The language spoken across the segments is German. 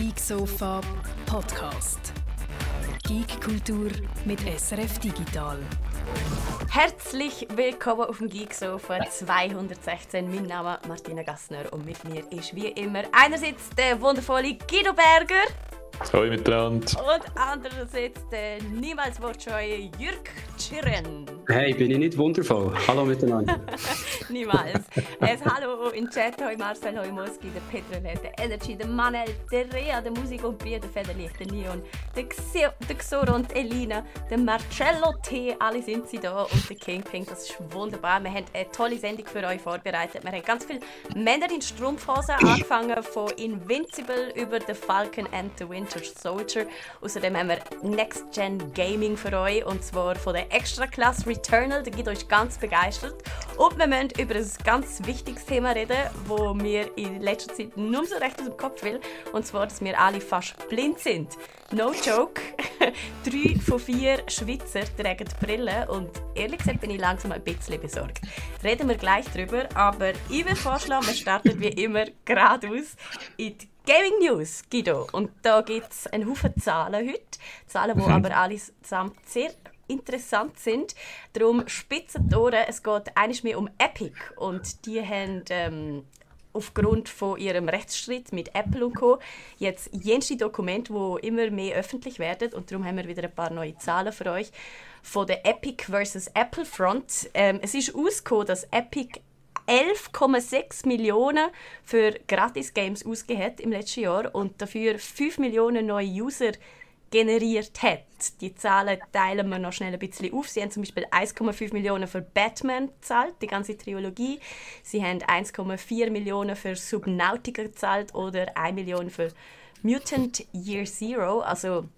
Geek Sofa Podcast. Geek Kultur mit SRF Digital. Herzlich willkommen auf dem Geek Sofa 216. Mein Name ist Martina Gassner und mit mir ist wie immer einerseits der wundervolle Guido Berger. Hallo miteinander. Und andererseits der niemals wortscheue Jürg Tschirren. Hey, bin ich nicht wundervoll? Hallo miteinander. niemals. Es Hallo in Chat, hoi Marcel, hoi Moski, der Petro, der Energy, der Manel, der Rea, der Musik und Bier, der Federlicht, der Neon, der, Xio, der Xoro und Elina, der Marcello T, alle sind sie da und der Kingpin, das ist wunderbar. Wir haben eine tolle Sendung für euch vorbereitet. Wir haben ganz viele Männer in Strumpfhosen angefangen, von Invincible über The Falcon and the Winter Soldier. Außerdem haben wir Next Gen Gaming für euch und zwar von der Extra Class Returnal. Der gibt euch ganz begeistert. Und wir über ein ganz wichtiges Thema reden, wo mir in letzter Zeit nur so recht aus dem Kopf will. Und zwar, dass wir alle fast blind sind. No joke. Drei von vier Schweizer tragen Brille und ehrlich gesagt bin ich langsam ein bisschen besorgt. Reden wir gleich drüber, aber ich würde vorschlagen, wir starten wie immer geradeaus in die Gaming News, Guido. Und da gibt es einen Haufen Zahlen heute. Zahlen, die mhm. aber allesamt sehr interessant sind. Darum spitzen die Ohren. Es geht eigentlich mehr um Epic. Und die haben ähm, aufgrund von ihrem Rechtsstreit mit Apple und Co. jetzt jenste Dokumente, die immer mehr öffentlich werden. Und darum haben wir wieder ein paar neue Zahlen für euch. Von der Epic versus Apple Front. Ähm, es ist ausgekommen, dass Epic 11,6 Millionen für Gratis-Games ausgegeben im letzten Jahr und dafür 5 Millionen neue User generiert hat. Die Zahlen teilen wir noch schnell ein bisschen auf. Sie haben zum Beispiel 1,5 Millionen für Batman gezahlt, die ganze Trilogie. Sie haben 1,4 Millionen für Subnautica gezahlt oder 1 Million für Mutant Year Zero. Also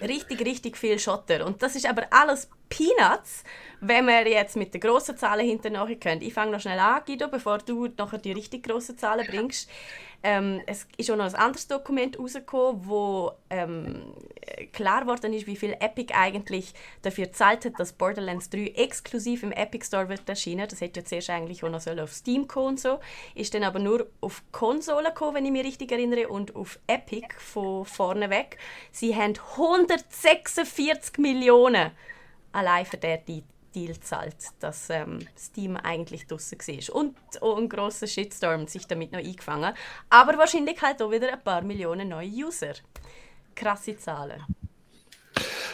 richtig, richtig viel Schotter. Und das ist aber alles Peanuts, wenn wir jetzt mit den grossen Zahlen hinterher können. Ich fange noch schnell an, Guido, bevor du nachher die richtig grossen Zahlen bringst. Ähm, es ist auch noch ein anderes Dokument rausgekommen, wo ähm, klar geworden ist, wie viel Epic eigentlich dafür gezahlt hat, dass Borderlands 3 exklusiv im Epic Store wird erscheinen. Das hätte ja zuerst eigentlich auch noch auf Steam kommen und so. Ist dann aber nur auf Konsolen gekommen, wenn ich mich richtig erinnere, und auf Epic von vorne weg. Sie haben 146 Millionen allein für den Deal zahlt, dass ähm, Steam eigentlich draußen war. Und auch ein grosser Shitstorm sich damit noch eingefangen. Aber wahrscheinlich halt auch wieder ein paar Millionen neue User. Krasse Zahlen.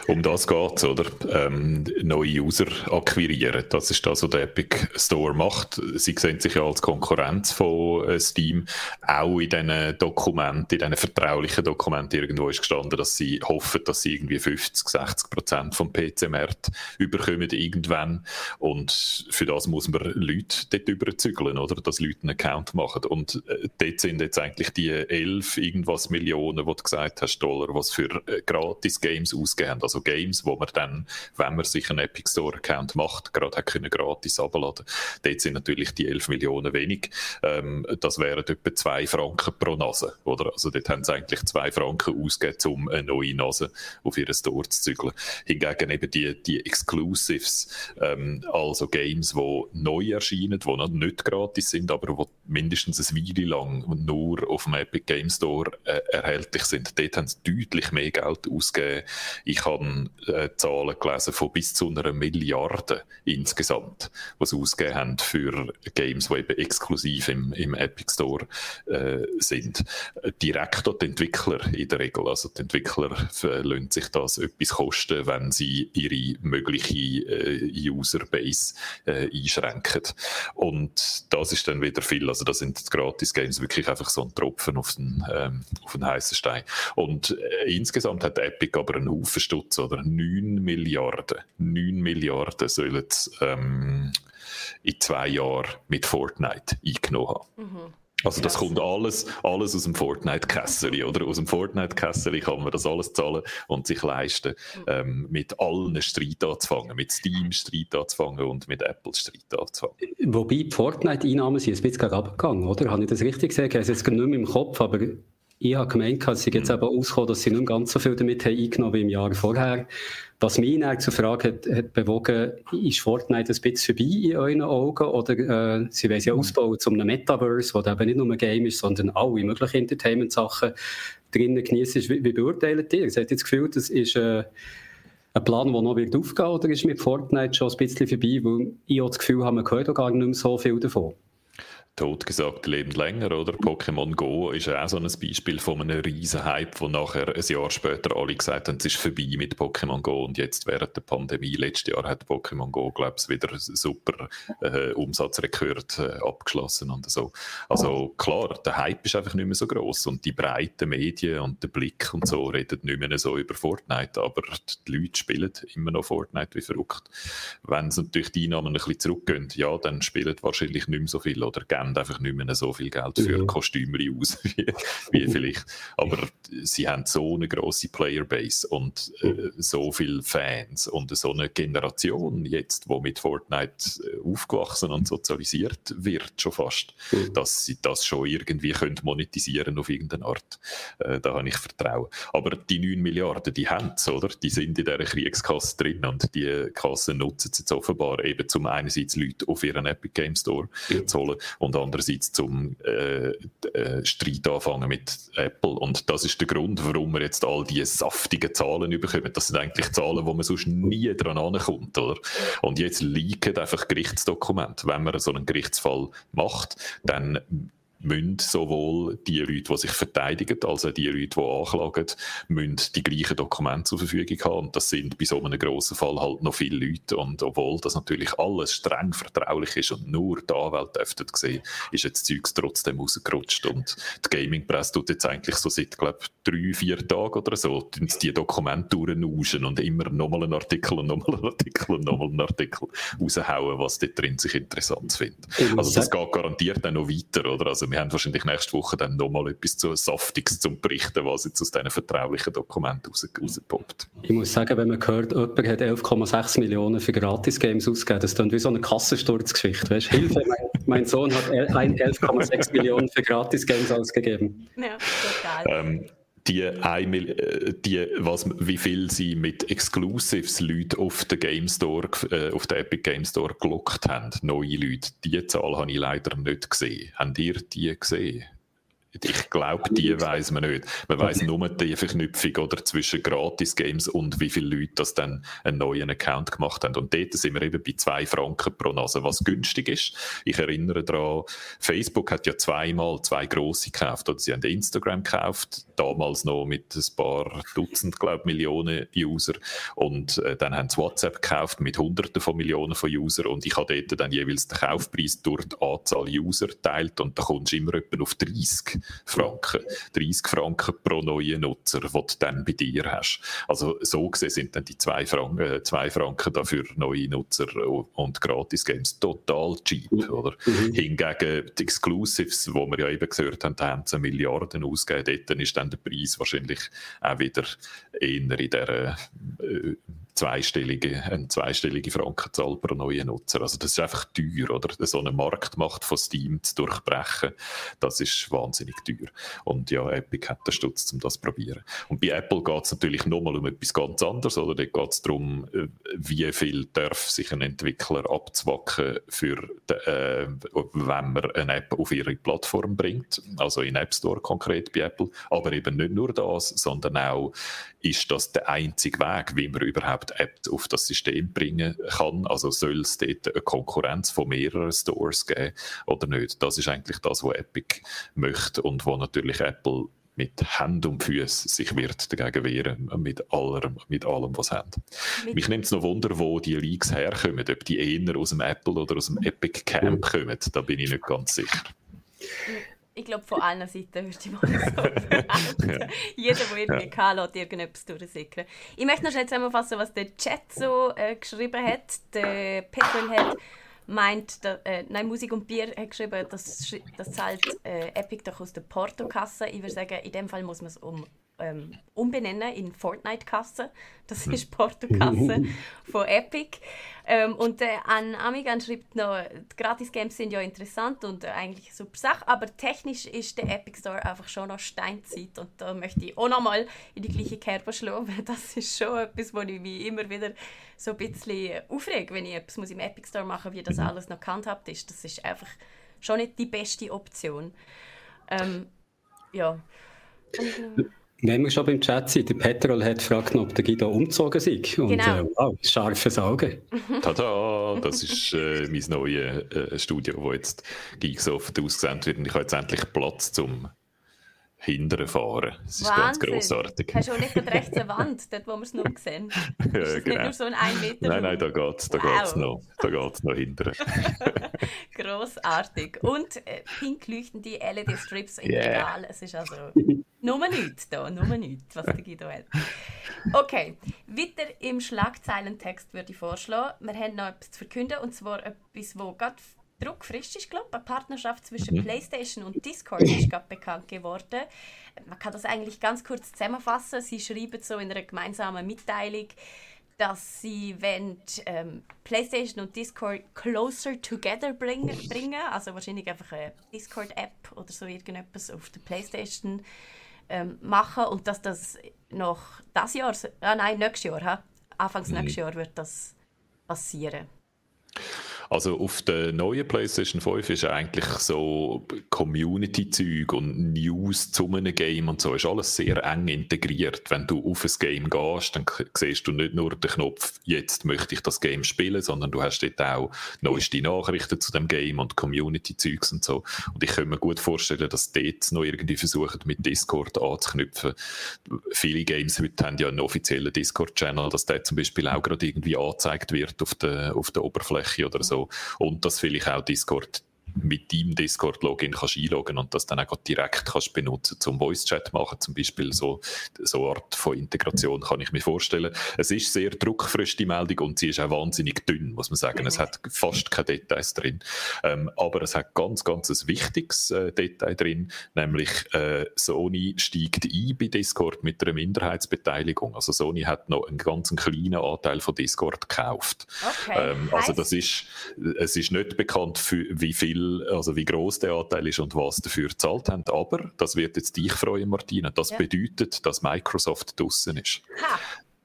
Um das geht oder? Ähm, neue User akquirieren. Das ist das, was der Epic Store macht. Sie sehen sich ja als Konkurrenz von äh, Steam. Auch in diesen Dokumenten, in diesen vertraulichen Dokumenten irgendwo ist gestanden, dass sie hoffen, dass sie irgendwie 50, 60 Prozent vom PC-Markt überkommen irgendwann. Und für das muss man Leute dort überzeugen, oder? Dass Leute einen Account machen. Und äh, dort sind jetzt eigentlich die 11 irgendwas Millionen, die du gesagt hast, Dollar, was für äh, Gratis-Games ausgehen. Also Games, wo man dann, wenn man sich einen Epic Store-Account macht, gerade können gratis abladen. Dort sind natürlich die 11 Millionen wenig. Ähm, das wären etwa 2 Franken pro Nase, oder? Also dort haben sie eigentlich 2 Franken ausgegeben, um eine neue Nase auf ihren Store zu zügeln. Hingegen eben die, die Exclusives, ähm, also Games, die neu erscheinen, die noch nicht gratis sind, aber die mindestens eine Weile lang nur auf dem Epic Game Store äh, erhältlich sind. Dort haben sie deutlich mehr Geld ausgegeben. Ich habe äh, Zahlen gelesen von bis zu einer Milliarde insgesamt, was ausgegeben haben für Games, die eben exklusiv im, im Epic Store äh, sind. Direkt an die Entwickler in der Regel. Also die Entwickler äh, lassen sich das etwas kosten, wenn sie ihre mögliche äh, Userbase äh, einschränken. Und das ist dann wieder viel. Also das sind Gratis-Games wirklich einfach so ein Tropfen auf den, ähm, auf den heißen Stein. Und äh, insgesamt hat Epic aber einen Haufen Stutz, oder? 9 Milliarden. 9 Milliarden sollen ähm, in zwei Jahren mit Fortnite eingenommen haben. Mhm. Also das kommt alles, alles aus dem Fortnite-Kessel, oder? Aus dem Fortnite-Kessel kann man das alles zahlen und sich leisten, mhm. ähm, mit allen Streit anzufangen, mit Steam Streit anzufangen und mit Apple Streit anzufangen. Wobei die Fortnite-Einnahmen sind ein bisschen abgegangen, oder? Habe ich das richtig gesehen? Ich habe es jetzt nicht mehr im Kopf, aber ich habe gemeint, dass sie jetzt mhm. eben auskommen, dass sie nicht ganz so viel damit haben eingenommen wie im Jahr vorher. Was mich dann zur Frage hat, hat bewogen, ist Fortnite ein bisschen vorbei in euren Augen? Oder äh, sie wollen ja mhm. ausbauen zu einem Metaverse, wo eben nicht nur ein Game ist, sondern alle möglichen Entertainment-Sachen. drinnen genießt. Wie, wie beurteilt ihr? Ihr habt jetzt das Gefühl, das ist äh, ein Plan, der noch wird aufgehen oder ist mit Fortnite schon ein bisschen vorbei? Weil ich auch das Gefühl habe, man hört auch gar nicht mehr so viel davon totgesagt lebt länger, oder? Pokémon Go ist auch so ein Beispiel von einem riesen Hype, wo nachher ein Jahr später alle gesagt haben, es ist vorbei mit Pokémon Go und jetzt während der Pandemie, letztes Jahr hat Pokémon Go, glaube ich, wieder super äh, Umsatzrekord äh, abgeschlossen und so. Also klar, der Hype ist einfach nicht mehr so groß und die breiten Medien und der Blick und so reden nicht mehr so über Fortnite, aber die Leute spielen immer noch Fortnite wie verrückt. Wenn es natürlich die Einnahmen ein bisschen zurückgehen, ja, dann spielen wahrscheinlich nicht mehr so viel oder geben geben einfach nicht mehr so viel Geld für mhm. Kostüme aus, wie, wie mhm. vielleicht. Aber sie haben so eine grosse Playerbase und äh, mhm. so viele Fans und so eine Generation jetzt, die mit Fortnite äh, aufgewachsen und sozialisiert wird, schon fast, mhm. dass sie das schon irgendwie können monetisieren auf irgendeine Art. Äh, da habe ich Vertrauen. Aber die 9 Milliarden, die haben es, oder? Die sind in dieser Kriegskasse drin und die Kasse nutzen sie jetzt offenbar eben zum einerseits Leute auf ihren Epic Game Store ja. zu holen und andererseits zum äh, äh, Streit anfangen mit Apple. Und das ist der Grund, warum wir jetzt all diese saftigen Zahlen bekommen. Das sind eigentlich Zahlen, wo man sonst nie dran ankommt. Oder? Und jetzt liegen einfach Gerichtsdokumente. Wenn man so einen Gerichtsfall macht, dann müssen sowohl die Leute, die sich verteidigen, als auch die Leute, die anklagen, müssen die gleichen Dokumente zur Verfügung haben. Und das sind bei so einem grossen Fall halt noch viele Leute. Und obwohl das natürlich alles streng vertraulich ist und nur die Anwälte dürften sehen, ist jetzt das Zeug trotzdem rausgerutscht. Und die Gaming-Presse tut jetzt eigentlich so seit, glaube drei, vier Tagen oder so, die Dokumente durchnauschen und immer nochmal einen Artikel und nochmal einen Artikel und nochmal einen Artikel raushauen, was dort drin sich interessant findet. Also das geht garantiert dann noch weiter, oder? Also wir haben wahrscheinlich nächste Woche dann nochmal etwas zu Saftiges zum Berichten, was jetzt aus diesen vertraulichen Dokumenten raus, rauspoppt. Ich muss sagen, wenn man hört, jemand hat 11,6 Millionen für Gratis-Games ausgegeben, das ist wie so eine Kassensturzgeschichte. Weißt? Hilfe, mein, mein Sohn hat 11,6 Millionen für Gratis-Games ausgegeben. Ja, total. Ähm, die, äh, die, was, wie viel sie mit Exclusives Leute auf den Game Store, äh, auf den Epic Game Store gelockt haben, neue Leute, die Zahl habe ich leider nicht gesehen. Habt ihr die gesehen? Ich glaube, die weiß man nicht. Man weiß nur die Verknüpfung oder zwischen Gratis-Games und wie viele Leute das dann einen neuen Account gemacht haben. Und dort sind wir eben bei zwei Franken pro Nase, was günstig ist. Ich erinnere daran, Facebook hat ja zweimal zwei grosse gekauft. Oder sie haben Instagram gekauft, damals noch mit ein paar Dutzend, glaube Millionen User. Und äh, dann haben sie WhatsApp gekauft mit Hunderten von Millionen von User. Und ich habe dort dann jeweils den Kaufpreis durch die Anzahl User teilt und da kommst du immer etwa auf 30 Franken. 30 Franken pro neuen Nutzer, die du dann bei dir hast. Also so gesehen sind dann die 2 Franken, äh, zwei Franken dafür neue Nutzer und Gratis-Games total cheap. Mhm. Oder? Mhm. Hingegen die Exclusives, die wir ja eben gehört haben, haben sie Milliarden ausgegeben. Dort ist dann der Preis wahrscheinlich auch wieder eher in dieser äh, zweistellige, eine zweistellige Frankenzahl pro neuen Nutzer. Also das ist einfach teuer, oder? So eine Marktmacht von Steam zu durchbrechen, das ist wahnsinnig teuer. Und ja, Epic hat den Stutz, um das zu probieren. Und bei Apple geht es natürlich nochmal um etwas ganz anderes, oder? Da geht es darum, äh, wie viel darf sich ein Entwickler abzwacken, für de, äh, wenn man eine App auf ihre Plattform bringt, also in App Store konkret bei Apple. Aber eben nicht nur das, sondern auch, ist das der einzige Weg, wie man überhaupt die App auf das System bringen kann. Also soll es dort eine Konkurrenz von mehreren Stores geben oder nicht? Das ist eigentlich das, was Epic möchte und wo natürlich Apple mit Hand und Füßen sich wird dagegen wehren, mit allem, mit allem was sie haben. Mich nimmt es noch Wunder, wo die Leaks herkommen, ob die eher aus dem Apple oder aus dem Epic Camp kommen, da bin ich nicht ganz sicher. Ich glaube, von allen Seiten würde ich mal so ja. Jeder, der irgendwie kann, lässt irgendetwas durchsickern. Ich möchte noch schnell zusammenfassen, was der Chat so äh, geschrieben hat. Der Petrol hat meint, der, äh, nein, Musik und Bier hat geschrieben, das, das zahlt äh, Epic doch aus der Portokasse. Ich würde sagen, in dem Fall muss man es um ähm, umbenennen in Fortnite-Kasse. Das hm. ist Porto-Kasse von Epic. Ähm, und äh, an Amigan schreibt noch, die Gratis-Games sind ja interessant und äh, eigentlich eine super Sache, aber technisch ist der Epic Store einfach schon noch Steinzeit und da möchte ich auch noch mal in die gleiche Kerbe schlagen, weil das ist schon etwas, wo ich mich immer wieder so ein bisschen aufrege, wenn ich etwas muss im Epic Store machen muss, wie das mhm. alles noch gehandhabt ist. Das ist einfach schon nicht die beste Option. Ähm, ja. Wenn wir schon beim Chat sind, der Petrol hat gefragt, ob der Guido umgezogen sei. Und genau. äh, wow, scharfes Auge. Tada, das ist äh, mein neues äh, Studio, wo jetzt Geeksoft ausgesendet wird. Und ich habe jetzt endlich Platz zum hinterher fahren. Das ist Wahnsinn. ganz grossartig. Hast du auch nicht rechts eine Wand, dort wo wir es noch sehen? ja, ist genau. nicht nur so ein 1 Meter Nein, nein, da geht es da wow. geht's noch, da geht's noch hinterher. Grossartig. Und äh, pink leuchtende LED-Strips im yeah. Regal. Es ist also nur nichts da, nur nichts, was der Guido hat. Okay, weiter im Schlagzeilentext würde ich vorschlagen. Wir haben noch etwas zu verkünden, und zwar etwas, das gerade druckfrisch ist, glaube Eine Partnerschaft zwischen mhm. PlayStation und Discord ist gerade bekannt geworden. Man kann das eigentlich ganz kurz zusammenfassen. Sie schreiben so in einer gemeinsamen Mitteilung, dass sie wenn ähm, PlayStation und Discord closer together bringen, bringen. Also wahrscheinlich einfach eine Discord-App oder so irgendetwas auf der PlayStation ähm, machen und dass das noch das Jahr, ah nein, nächstes Jahr, ha? Anfangs mhm. nächstes Jahr wird das passieren. Also auf der neuen PlayStation 5 ist eigentlich so Community-Zeug und News zu einem Game und so ist alles sehr eng integriert. Wenn du auf ein Game gehst, dann siehst du nicht nur den Knopf, jetzt möchte ich das Game spielen, sondern du hast dort auch neueste Nachrichten zu dem Game und Community-Zeugs und so. Und ich kann mir gut vorstellen, dass dort noch irgendwie versuchen, mit Discord anzuknüpfen. Viele Games heute haben ja einen offiziellen Discord-Channel, dass der zum Beispiel auch gerade irgendwie angezeigt wird auf der, auf der Oberfläche oder so. Und dass vielleicht auch Discord mit deinem Discord-Login kannst einloggen und das dann auch direkt kannst benutzen zum Voice-Chat machen, zum Beispiel so, so eine Art von Integration kann ich mir vorstellen. Es ist sehr druckfrisch, die Meldung, und sie ist auch wahnsinnig dünn, muss man sagen. Es hat fast keine Details drin. Ähm, aber es hat ganz, ganz ein wichtiges äh, Detail drin, nämlich äh, Sony steigt ein bei Discord mit einer Minderheitsbeteiligung. Also Sony hat noch einen ganz kleinen Anteil von Discord gekauft. Okay. Ähm, also das ist, es ist nicht bekannt, für, wie viel also wie groß der Anteil ist und was dafür gezahlt haben. Aber das wird jetzt dich freuen, Martina. Das ja. bedeutet, dass Microsoft draußen ist. Ha.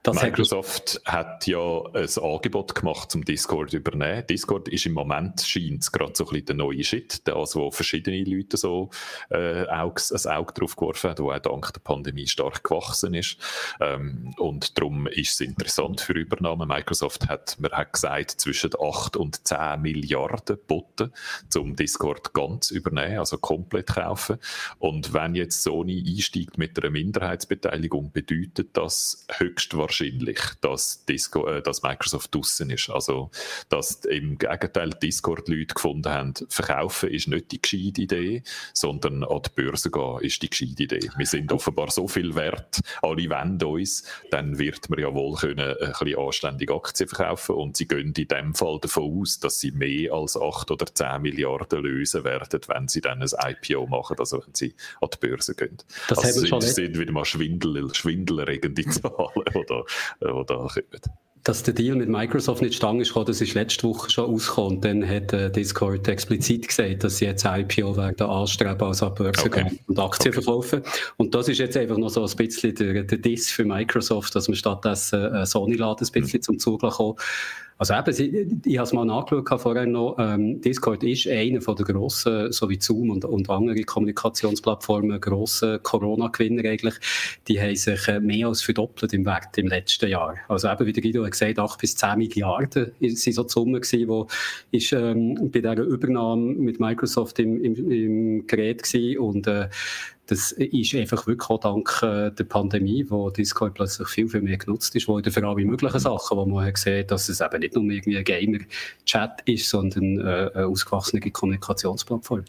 Das Microsoft hat ja ein Angebot gemacht, zum Discord zu übernehmen. Discord ist im Moment, scheint gerade so ein bisschen der neue Shit, das, wo verschiedene Leute so äh, Auge, ein Auge drauf geworfen haben, der auch dank der Pandemie stark gewachsen ist. Ähm, und darum ist es interessant für Übernahme. Microsoft hat, man hat gesagt, zwischen 8 und 10 Milliarden boten, um Discord ganz übernehmen, also komplett kaufen. Und wenn jetzt Sony einsteigt mit einer Minderheitsbeteiligung, bedeutet das höchstwahrscheinlich wahrscheinlich, dass, Disco, äh, dass Microsoft draußen ist. Also, dass im Gegenteil Discord-Leute gefunden haben, verkaufen ist nicht die gescheite Idee, sondern an die Börse gehen ist die gescheite Idee. Wir sind offenbar so viel wert, alle wollen uns, dann wird man ja wohl können ein bisschen anständige Aktien verkaufen und sie gehen in dem Fall davon aus, dass sie mehr als 8 oder 10 Milliarden lösen werden, wenn sie dann ein IPO machen, also wenn sie an die Börse gehen. Das also sind, sind wieder mal Schwindel, schwindelerregende Zahlen, oder äh, die da kommen. Dass der Deal mit Microsoft nicht stange ist, das ist letzte Woche schon rausgekommen. Dann hat äh, Discord explizit gesagt, dass sie jetzt IPO werden anstreben, also an Börse okay. gehen und Aktien okay. verkaufen. Und das ist jetzt einfach noch so ein bisschen der, der Diss für Microsoft, dass man stattdessen äh, Sony-Laden ein bisschen mhm. zum Zug kommen also eben, ich habe es mal nachgeschaut vorher noch, ähm, Discord ist einer von der grossen, so wie Zoom und, und andere Kommunikationsplattformen, grossen Corona-Gewinner eigentlich, die haben sich äh, mehr als verdoppelt im Wert im letzten Jahr. Also eben, wie der Guido hat gesagt, 8 bis 10 Milliarden sind so die Summe gewesen, wo ist ähm, bei dieser Übernahme mit Microsoft im, im, im Gerät gewesen und äh, das ist einfach wirklich auch dank äh, der Pandemie, wo Discord plötzlich viel, viel mehr genutzt ist, wo für alle möglichen Sachen, wo man gesehen dass es eben nicht nur irgendwie ein Gamer-Chat ist, sondern äh, eine ausgewachsene Kommunikationsplattform.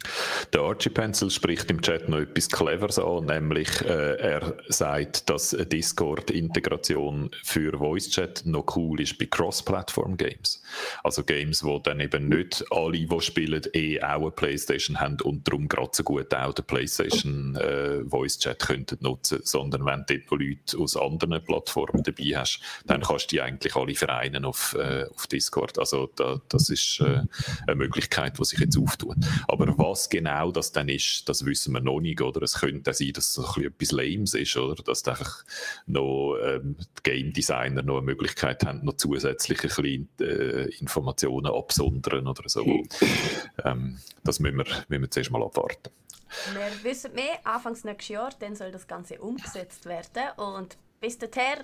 Der Archie Pencil spricht im Chat noch etwas Cleveres an, nämlich äh, er sagt, dass Discord-Integration für Voice-Chat noch cool ist bei Cross-Platform-Games. Also Games, wo dann eben nicht alle, die spielen, eh auch eine Playstation haben und darum gerade so gut auch der Playstation äh, Voice Chat könnten nutzen, sondern wenn du dort Leute aus anderen Plattformen dabei hast, dann kannst du die eigentlich alle vereinen auf, äh, auf Discord. Also da, das ist äh, eine Möglichkeit, die sich jetzt auftut. Aber was genau das dann ist, das wissen wir noch nicht, oder? Es könnte sein, dass es ein etwas Lames ist, oder? Dass einfach noch ähm, Game Designer noch eine Möglichkeit haben, noch zusätzliche kleine, äh, Informationen absondern oder so. ähm, das müssen wir, müssen wir zuerst mal abwarten. Wir wissen mehr, Anfangs nächstes Jahr, dann soll das Ganze umgesetzt werden und bis dahin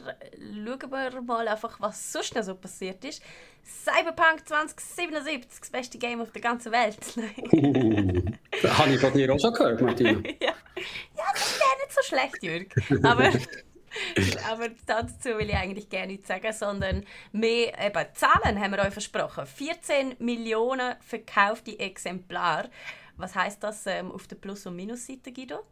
schauen wir mal einfach, was sonst noch so passiert ist. Cyberpunk 2077, das beste Game auf der ganzen Welt. uh, habe ich von dir auch schon gehört, Martina. ja. ja, das wäre nicht so schlecht, Jürg. Aber, aber dazu will ich eigentlich gerne nichts sagen, sondern mehr eben, Zahlen haben wir euch versprochen. 14 Millionen verkaufte Exemplare. Was heißt das ähm, auf der Plus- und Minusseite, Guido?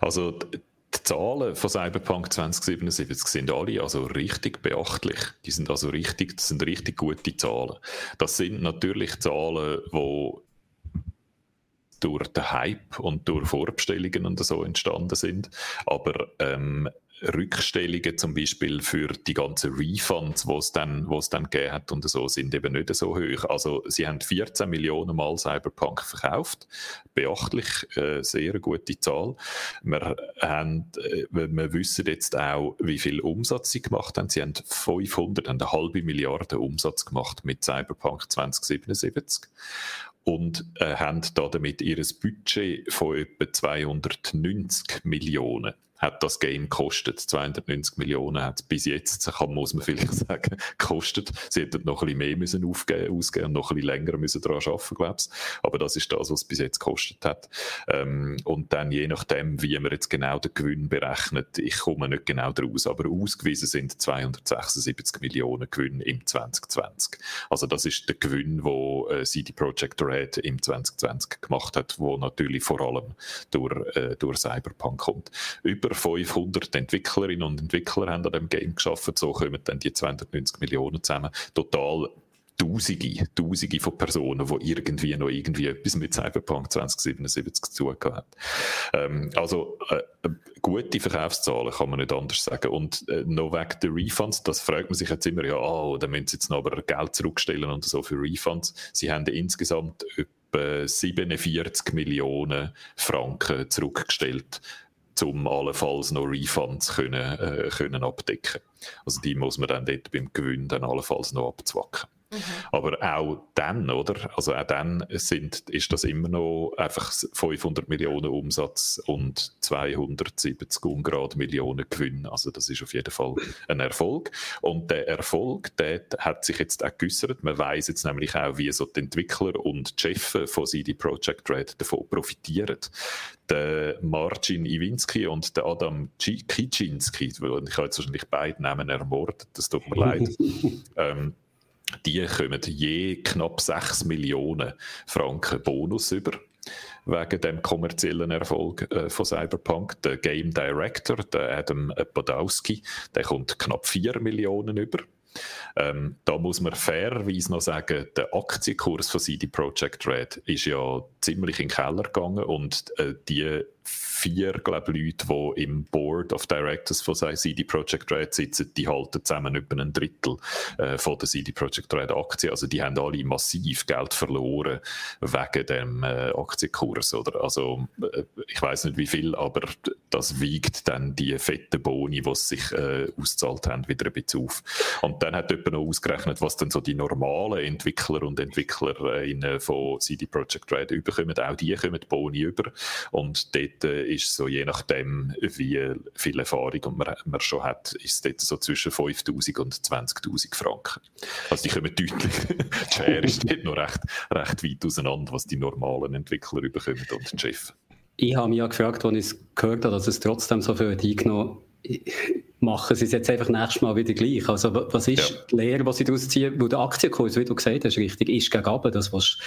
Also die Zahlen von Cyberpunk 2077 sind alle also richtig beachtlich. Die sind also richtig, das sind richtig gute Zahlen. Das sind natürlich Zahlen, die durch den Hype und durch Vorbestellungen und so entstanden sind. Aber ähm, Rückstellungen zum Beispiel für die ganzen Refunds, die es dann, es dann gegeben hat und so, sind eben nicht so hoch. Also sie haben 14 Millionen Mal Cyberpunk verkauft. Beachtlich, äh, sehr gute Zahl. Wir, haben, äh, wir wissen jetzt auch, wie viel Umsatz sie gemacht haben. Sie haben 500, haben eine halbe Milliarde Umsatz gemacht mit Cyberpunk 2077 und äh, haben damit ihr Budget von etwa 290 Millionen hat das Game gekostet. 290 Millionen hat es bis jetzt, kann, muss man vielleicht sagen, gekostet. Sie hätten noch ein bisschen mehr müssen aufgeben, ausgeben und noch ein bisschen länger müssen daran arbeiten, glaube ich. Aber das ist das, was es bis jetzt gekostet hat. Ähm, und dann je nachdem, wie man jetzt genau den Gewinn berechnet, ich komme nicht genau daraus, aber ausgewiesen sind 276 Millionen Gewinn im 2020. Also das ist der Gewinn, wo äh, CD Projekt Red im 2020 gemacht hat, wo natürlich vor allem durch, äh, durch Cyberpunk kommt. Über über 500 Entwicklerinnen und Entwickler haben an dem Game geschaffen. So kommen dann die 290 Millionen zusammen. Total Tausende, Tausende von Personen, die irgendwie noch irgendwie etwas mit Cyberpunk 2077 zu tun haben. Ähm, also äh, gute Verkaufszahlen kann man nicht anders sagen. Und äh, noch wegen der Refunds, das fragt man sich jetzt immer, ja, oh, da müssen sie jetzt noch aber Geld zurückstellen und so für Refunds. Sie haben insgesamt etwa 47 Millionen Franken zurückgestellt um allenfalls noch Refunds können, äh, können abdecken. Also die muss man dann dort beim Gewinn dann allenfalls noch abzwacken. Mhm. Aber auch dann, oder? Also auch dann sind, ist das immer noch einfach 500 Millionen Umsatz und 270 Ungrad Millionen Gewinn. Also das ist auf jeden Fall ein Erfolg. Und der Erfolg, der hat sich jetzt auch geäussert. Man weiß jetzt nämlich auch, wie so die Entwickler und die Chefs von CD Projekt Red davon profitieren. Der Marcin Iwinski und der Adam Kicinski, ich habe jetzt wahrscheinlich beide Namen ermordet, das tut mir leid. ähm, die kommen je knapp 6 Millionen Franken Bonus über wegen dem kommerziellen Erfolg äh, von Cyberpunk. Der Game Director, der Adam Podowski, der kommt knapp 4 Millionen über. Ähm, da muss man fairerweise noch sagen, der Aktienkurs von CD Projekt Red ist ja ziemlich in den Keller gegangen und äh, die vier glaub, Leute, die im Board of Directors von CD Projekt Red sitzen, die halten zusammen über ein Drittel äh, von der CD Projekt Red Aktien. Also die haben alle massiv Geld verloren wegen dem äh, Aktienkurs. Oder? Also äh, ich weiß nicht wie viel, aber das wiegt dann die fetten Boni, die sich äh, auszahlt haben, wieder ein bisschen auf. Und dann hat jemand noch ausgerechnet, was dann so die normalen Entwickler und Entwicklerinnen von CD Projekt Red überkommen. Auch die kommen Boni über. Und dort äh, ist so, je nachdem, wie viel Erfahrung man, man schon hat, ist es dort so zwischen 5'000 und 20'000 Franken. Also die kommen deutlich, die Schere ist dort noch recht, recht weit auseinander, was die normalen Entwickler überkommen und die Chefs. Ich habe mich ja gefragt, als ich es gehört habe, dass es trotzdem so viel eingenommen machen sie es jetzt einfach nächstes Mal wieder gleich. Also was ist ja. die Lehre, die sie daraus ziehen? Weil der Aktienkurs, wie du gesagt hast, richtig, ist gegen oben, das was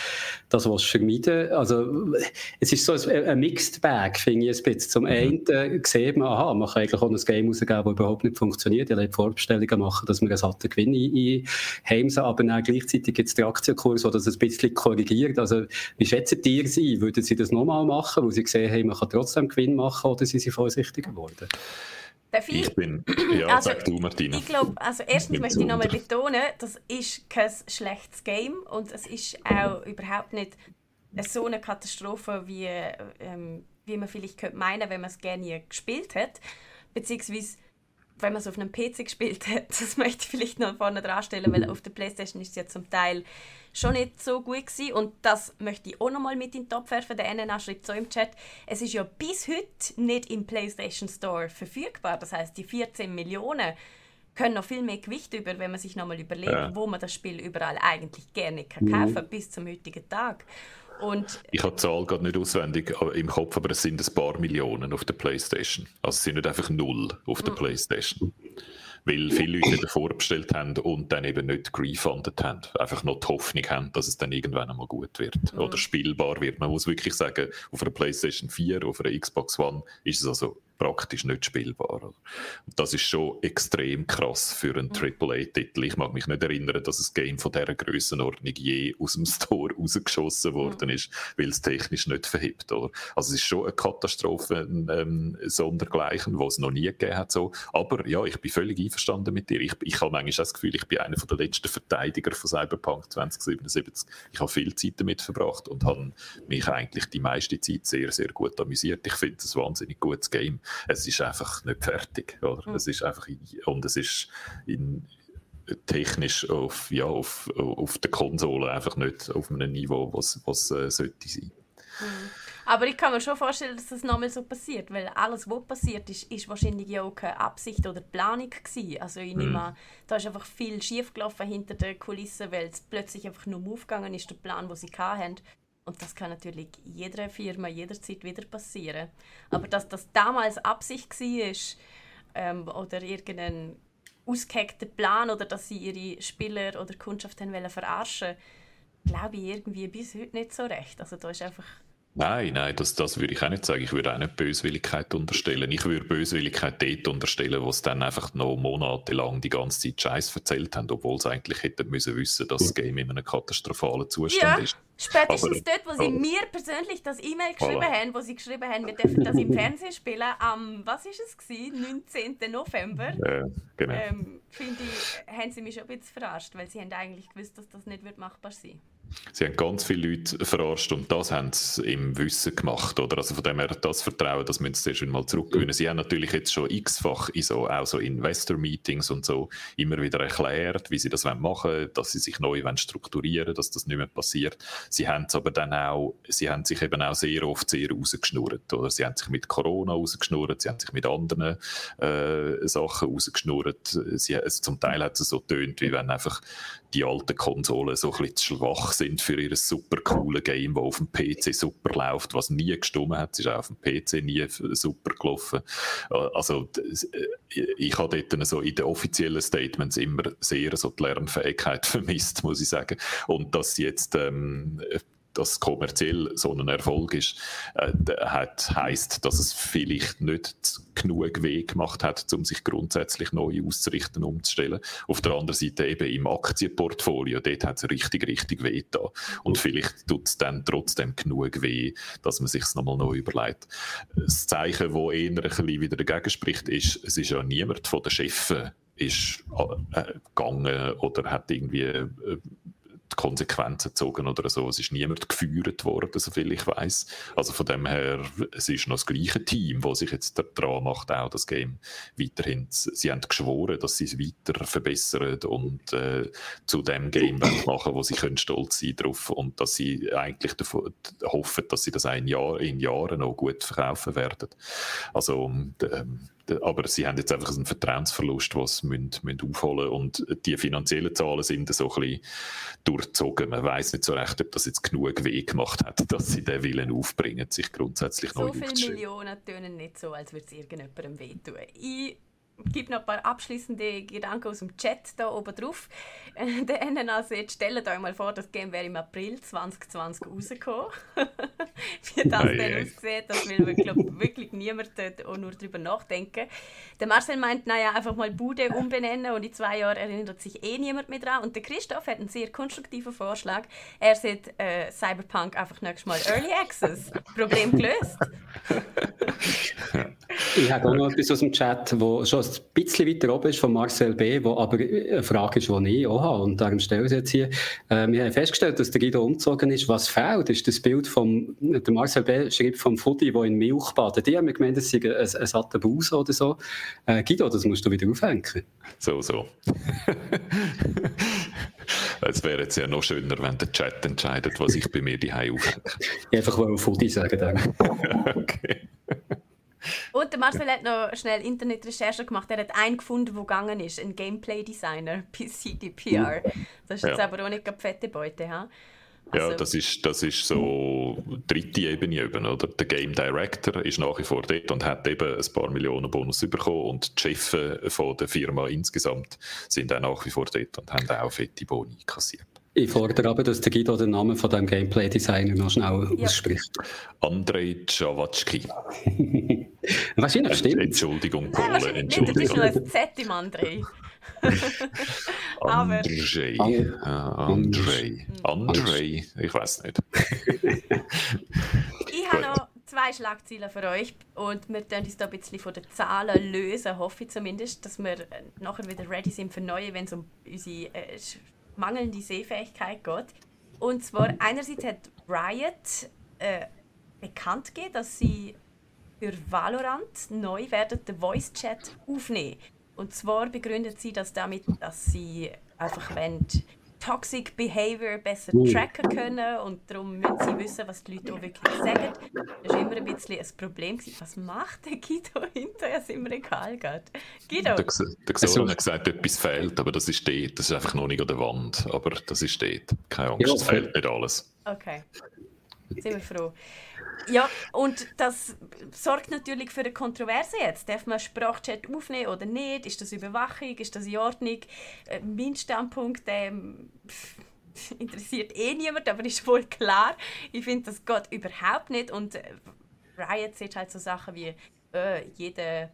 das was vermeiden. Also es ist so ein, ein Mixed Bag, finde ich ein bisschen. Zum mhm. einen äh, sieht man, aha, man kann eigentlich auch ein Game rausgeben, das überhaupt nicht funktioniert. Ich will Vorbestellungen machen, dass man einen satten Gewinn einheimsen, aber dann gleichzeitig gibt es den Aktienkurs, der das ein bisschen korrigiert. Also wie schätzen ihr sie? Würden sie das nochmal machen, wo sie gesehen haben, man kann trotzdem Gewinn machen oder sind sie vorsichtiger geworden? Darf ich? ich bin, ja, also, sag du, Martina. Ich glaube, also erstens möchte ich nochmal betonen, das ist kein schlechtes Game und es ist auch überhaupt nicht so eine Katastrophe, wie, ähm, wie man vielleicht könnte meinen, wenn man es gerne gespielt hat. Beziehungsweise wenn man es auf einem PC gespielt hat, das möchte ich vielleicht noch vorne dran stellen, weil auf der Playstation ist es ja zum Teil schon nicht so gut gewesen. und das möchte ich auch noch mal mit in den Topf werfen. Der NNA schreibt so im Chat, es ist ja bis heute nicht im Playstation Store verfügbar. Das heißt, die 14 Millionen können noch viel mehr Gewicht über, wenn man sich noch mal überlegt, ja. wo man das Spiel überall eigentlich gerne kann kaufen mhm. bis zum heutigen Tag. Und ich habe die Zahl gerade nicht auswendig im Kopf, aber es sind ein paar Millionen auf der Playstation. Also es sind nicht einfach null auf der mhm. Weil viele Leute eben vorbestellt haben und dann eben nicht gerefundet haben. Einfach noch die Hoffnung haben, dass es dann irgendwann einmal gut wird mhm. oder spielbar wird. Man muss wirklich sagen, auf einer PlayStation 4, auf einer Xbox One ist es also praktisch nicht spielbar. Und das ist schon extrem krass für einen AAA-Titel. Ich mag mich nicht erinnern, dass ein Game von dieser Größenordnung je aus dem Store rausgeschossen worden ist, weil es technisch nicht verhebt. Oder? Also es ist schon eine Katastrophe, ähm, sondergleichen, was es noch nie gegeben hat. So. Aber ja, ich bin völlig einverstanden mit dir. Ich, ich habe manchmal das Gefühl, ich bin einer der letzten Verteidiger von Cyberpunk 2077. Ich habe viel Zeit damit verbracht und habe mich eigentlich die meiste Zeit sehr, sehr gut amüsiert. Ich finde es ein wahnsinnig gutes Game es ist einfach nicht fertig. Oder? Mhm. Es ist einfach, und es ist in, technisch auf, ja, auf, auf der Konsole einfach nicht auf einem Niveau, was, was äh, sollte sein. Mhm. Aber ich kann mir schon vorstellen, dass das nochmal so passiert, weil alles, was passiert ist, ist wahrscheinlich ja auch keine Absicht oder Planung gewesen. Also ich nehme mhm. an, da ist einfach viel schiefgelaufen hinter den Kulissen, weil es plötzlich einfach nur aufgegangen ist, der Plan, den sie hatten. Und das kann natürlich jeder Firma jederzeit wieder passieren. Aber dass das damals Absicht war ähm, oder irgendein ausgehackter Plan oder dass sie ihre Spieler oder Kundschaft haben wollen verarschen, glaube ich irgendwie bis heute nicht so recht. Also da ist einfach Nein, nein, das, das würde ich auch nicht sagen. Ich würde auch nicht Böswilligkeit unterstellen. Ich würde Böswilligkeit dort unterstellen, wo sie dann einfach noch monatelang die ganze Zeit Scheiß erzählt haben, obwohl sie eigentlich hätten müssen wissen, dass das Game in einem katraphalen Zustand ja, ist. Spätestens Aber, dort, wo sie oh. mir persönlich das E-Mail geschrieben voilà. haben, wo sie geschrieben haben, wir dürfen das im Fernsehen spielen, am, was ist es gewesen, 19. November. Ja, genau. Ähm, finde ich, haben sie mich schon ein bisschen verarscht, weil sie haben eigentlich gewusst, dass das nicht wird machbar sein wird. Sie haben ganz viele Leute verarscht und das haben sie im Wissen gemacht. Oder? Also von dem her, das Vertrauen, das müssen sie erst mal zurückgewinnen. Sie haben natürlich jetzt schon x-fach in so, auch so Investor-Meetings und so immer wieder erklärt, wie sie das machen wollen, dass sie sich neu strukturieren wollen, dass das nicht mehr passiert. Sie haben es aber dann auch, sie haben sich eben auch sehr oft sehr rausgeschnurrt. Oder? Sie haben sich mit Corona rausgeschnurrt, sie haben sich mit anderen äh, Sachen rausgeschnurrt. Sie, also zum Teil hat es so tönt, wie wenn einfach die alten Konsolen so ein bisschen zu schwach sind für ihr super cooles Game, das auf dem PC super läuft, was nie gestummen hat. Es ist auch auf dem PC nie super gelaufen. Äh, also, äh, ich habe dort so in den offiziellen Statements immer sehr so die Lernfähigkeit vermisst, muss ich sagen. Und dass jetzt ähm, das kommerziell so ein Erfolg ist, äh, hat, heisst, dass es vielleicht nicht genug Weg gemacht hat, um sich grundsätzlich neu auszurichten, umzustellen. Auf der anderen Seite eben im Aktienportfolio, dort hat es richtig, richtig weh da. Und vielleicht tut es dann trotzdem genug weh, dass man sich es nochmal neu überlegt. Das Zeichen, das eher ein bisschen wieder dagegen spricht, ist, es ist ja niemand von den Chefs ist äh, gegangen oder hat irgendwie äh, Konsequenzen gezogen oder so. Es ist niemand geführt worden, soviel ich weiß. Also von dem her, es ist noch das gleiche Team, das sich jetzt daran macht, auch das Game weiterhin. Sie haben geschworen, dass sie es weiter verbessern und äh, zu dem Game machen, wo sie können stolz sein drauf und dass sie eigentlich davon, hoffen, dass sie das ein Jahr, in Jahren noch gut verkaufen werden. Also ähm, aber sie haben jetzt einfach einen Vertrauensverlust, was sie müssen, müssen aufholen und die finanziellen Zahlen sind so ein bisschen durchzogen. Man weiß nicht so recht, ob das jetzt genug Weg gemacht hat, dass sie den Willen aufbringen, sich grundsätzlich so neu So viele Millionen tönen nicht so, als würde es irgendjemandem wehtun. Ich gebe noch ein paar abschließende Gedanken aus dem Chat da oben drauf. Der NNA sagt, stellt euch mal vor, das Game wäre im April 2020 rausgekommen. Wie das Nein, dann aussieht, das will wirklich, wirklich niemand auch nur darüber nachdenken. Der Marcel meint, naja, einfach mal Bude umbenennen und in zwei Jahren erinnert sich eh niemand mehr dran. Und der Christoph hat einen sehr konstruktiven Vorschlag. Er sieht äh, Cyberpunk einfach nächstes Mal Early Access. Problem gelöst. ich habe auch noch etwas aus dem Chat, wo schon das ein bisschen weiter oben ist von Marcel B., wo aber eine Frage ist, die ich auch habe. Und darum stelle ich jetzt hier. Äh, wir haben festgestellt, dass der Guido umgezogen ist. Was fehlt, ist das Bild der Marcel B. schreibt vom Fudi, der in Milch badet. Die haben mir gemeint, das sei ein, ein satter Bus oder so. Äh, Guido, das musst du wieder aufhängen. So, so. Es wäre jetzt ja noch schöner, wenn der Chat entscheidet, was ich bei mir die aufhänge. Ich einfach mal Fudi sagen. okay. Und der Marcel hat noch schnell Internetrecherche gemacht. Er hat einen gefunden, der gegangen ist. Ein Gameplay-Designer bei CDPR. Das ist jetzt ja. aber auch nicht eine fette Beute. Ha? Also, ja, das ist, das ist so dritte Ebene eben, oder? Der Game Director ist nach wie vor dort und hat eben ein paar Millionen Bonus bekommen und die Chefs von der Firma insgesamt sind auch nach wie vor dort und haben auch fette Boni kassiert. Ich fordere aber, dass der Guido den Namen von dem Gameplay-Designer noch schnell ja. ausspricht. Andrei Czawatschki. Wahrscheinlich stimmt. Entschuldigung, Pole, Nein, Entschuldigung. Nicht, das ist noch ein Z im Andrei. Andrei. Andrei. Andrei. Ich weiß nicht. ich habe noch zwei Schlagzeilen für euch und wir können uns da ein bisschen von den Zahlen lösen, hoffe ich zumindest, dass wir nachher wieder ready sind für neue, wenn es um unsere äh, mangelnde Sehfähigkeit geht. Und zwar einerseits hat Riot äh, bekannt gegeben, dass sie für Valorant neu werden den Voice Chat aufnehmen. Und zwar begründet sie das damit, dass sie einfach wollen, Toxic Behavior besser uh. tracken können und darum müssen sie wissen, was die Leute auch wirklich sagen. Das war immer ein bisschen ein Problem. Was macht der Guido hinterher, dass immer egal geht? Guido? Der, der Xenon hat gesagt, etwas fehlt, aber das ist dort. Das ist einfach noch nicht an der Wand, aber das ist dort. Keine Angst, es fehlt nicht alles. Okay. Sind wir froh. Ja, und das sorgt natürlich für eine Kontroverse jetzt. Darf man Sprachchat aufnehmen oder nicht? Ist das Überwachung? Ist das in Ordnung? Äh, mein Standpunkt ähm, interessiert eh niemand, aber ist wohl klar. Ich finde, das geht überhaupt nicht. Und äh, Riot sieht halt so Sachen wie äh, jeder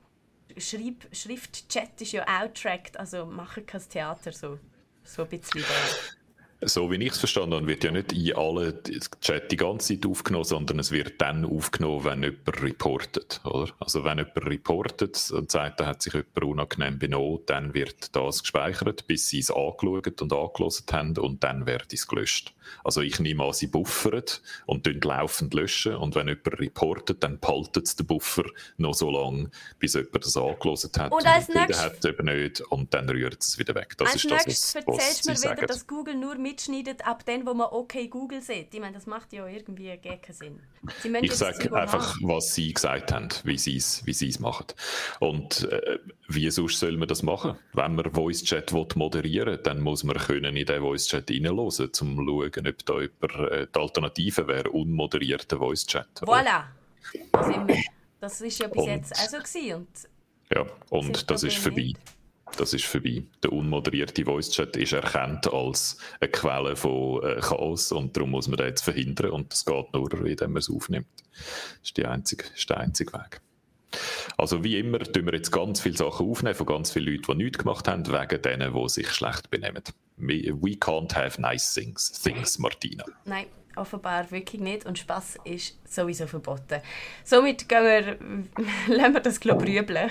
Schrieb Schriftchat ist ja auch tracked, also machen kein Theater so, so ein bisschen. Da so wie ich es verstanden habe, wird ja nicht in allen Chat die ganze Zeit aufgenommen, sondern es wird dann aufgenommen, wenn jemand reportet. Oder? Also wenn jemand reportet und sagt, da hat sich jemand unangenehm benommen, dann wird das gespeichert, bis sie es angeschaut und angelesen haben und dann wird es gelöscht. Also ich nehme an, sie buffern und laufend löschen und wenn jemand reportet, dann behaltet es den Buffer noch so lange, bis jemand das angelesen hat und, als nächstes hat eben nicht und dann rührt es wieder weg. Das als ist das, was, was sie mir sagen. wieder, dass Google nur mitschneidet ab dem, wo man okay Google sieht. Ich meine, das macht ja irgendwie gar keinen Sinn. ich sage einfach, was sie gesagt haben, wie sie es wie machen. Und äh, wie sonst soll man das machen? Wenn man Voice Chat moderieren will, dann muss man können in den Voice Chat reinhören, um zu schauen, ob da jemand, äh, die Alternative wäre, unmoderierter Voice Chat. Voilà! Das ist ja bis und, jetzt auch so gewesen. Und ja, und das ist vorbei. Nicht. Das ist vorbei. Der unmoderierte Voice-Chat ist erkannt als eine Quelle von äh, Chaos und darum muss man das jetzt verhindern und das geht nur, indem man es aufnimmt. Das ist, die einzige, ist der einzige Weg. Also wie immer tun wir jetzt ganz viele Sachen aufnehmen von ganz vielen Leuten, die nichts gemacht haben, wegen denen, die sich schlecht benehmen. We can't have nice things, things Martina. Nein, offenbar wirklich nicht und Spaß ist sowieso verboten. Somit gehen wir, lassen wir das Club rübeln,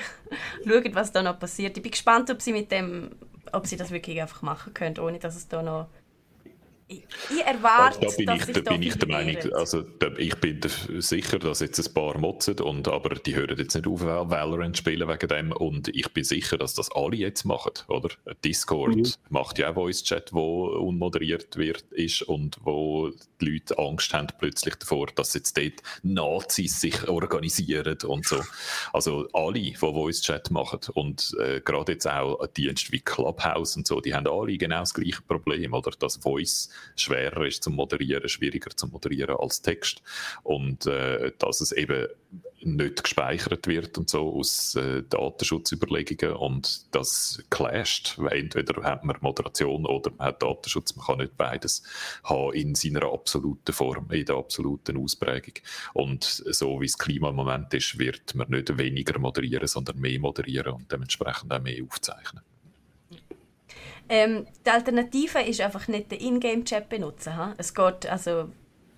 schauen, was da noch passiert. Ich bin gespannt, ob sie mit dem, ob sie das wirklich einfach machen können, ohne dass es da noch ich, erwarte, also da bin ich, da bin ich der Meinung, also da, ich bin sicher, dass jetzt ein paar motzen, und, aber die hören jetzt nicht auf Valorant spielen wegen dem und ich bin sicher, dass das alle jetzt machen, oder? Discord mhm. macht ja auch Voice-Chat, wo unmoderiert wird, ist und wo die Leute Angst haben plötzlich davor, dass jetzt dort Nazis sich organisieren und so. Also alle, die Voice-Chat machen und äh, gerade jetzt auch Dienste wie Clubhouse und so, die haben alle genau das gleiche Problem, oder? Das Voice schwerer ist zum Moderieren, schwieriger zu moderieren als Text. Und äh, dass es eben nicht gespeichert wird und so aus äh, Datenschutzüberlegungen und das clasht. Entweder hat man Moderation oder man hat Datenschutz, man kann nicht beides haben in seiner absoluten Form, in der absoluten Ausprägung. Und so wie das Klima im Moment ist, wird man nicht weniger moderieren, sondern mehr moderieren und dementsprechend auch mehr aufzeichnen. Ähm, die Alternative ist einfach nicht den Ingame-Chat benutzen. Ha? Es geht, also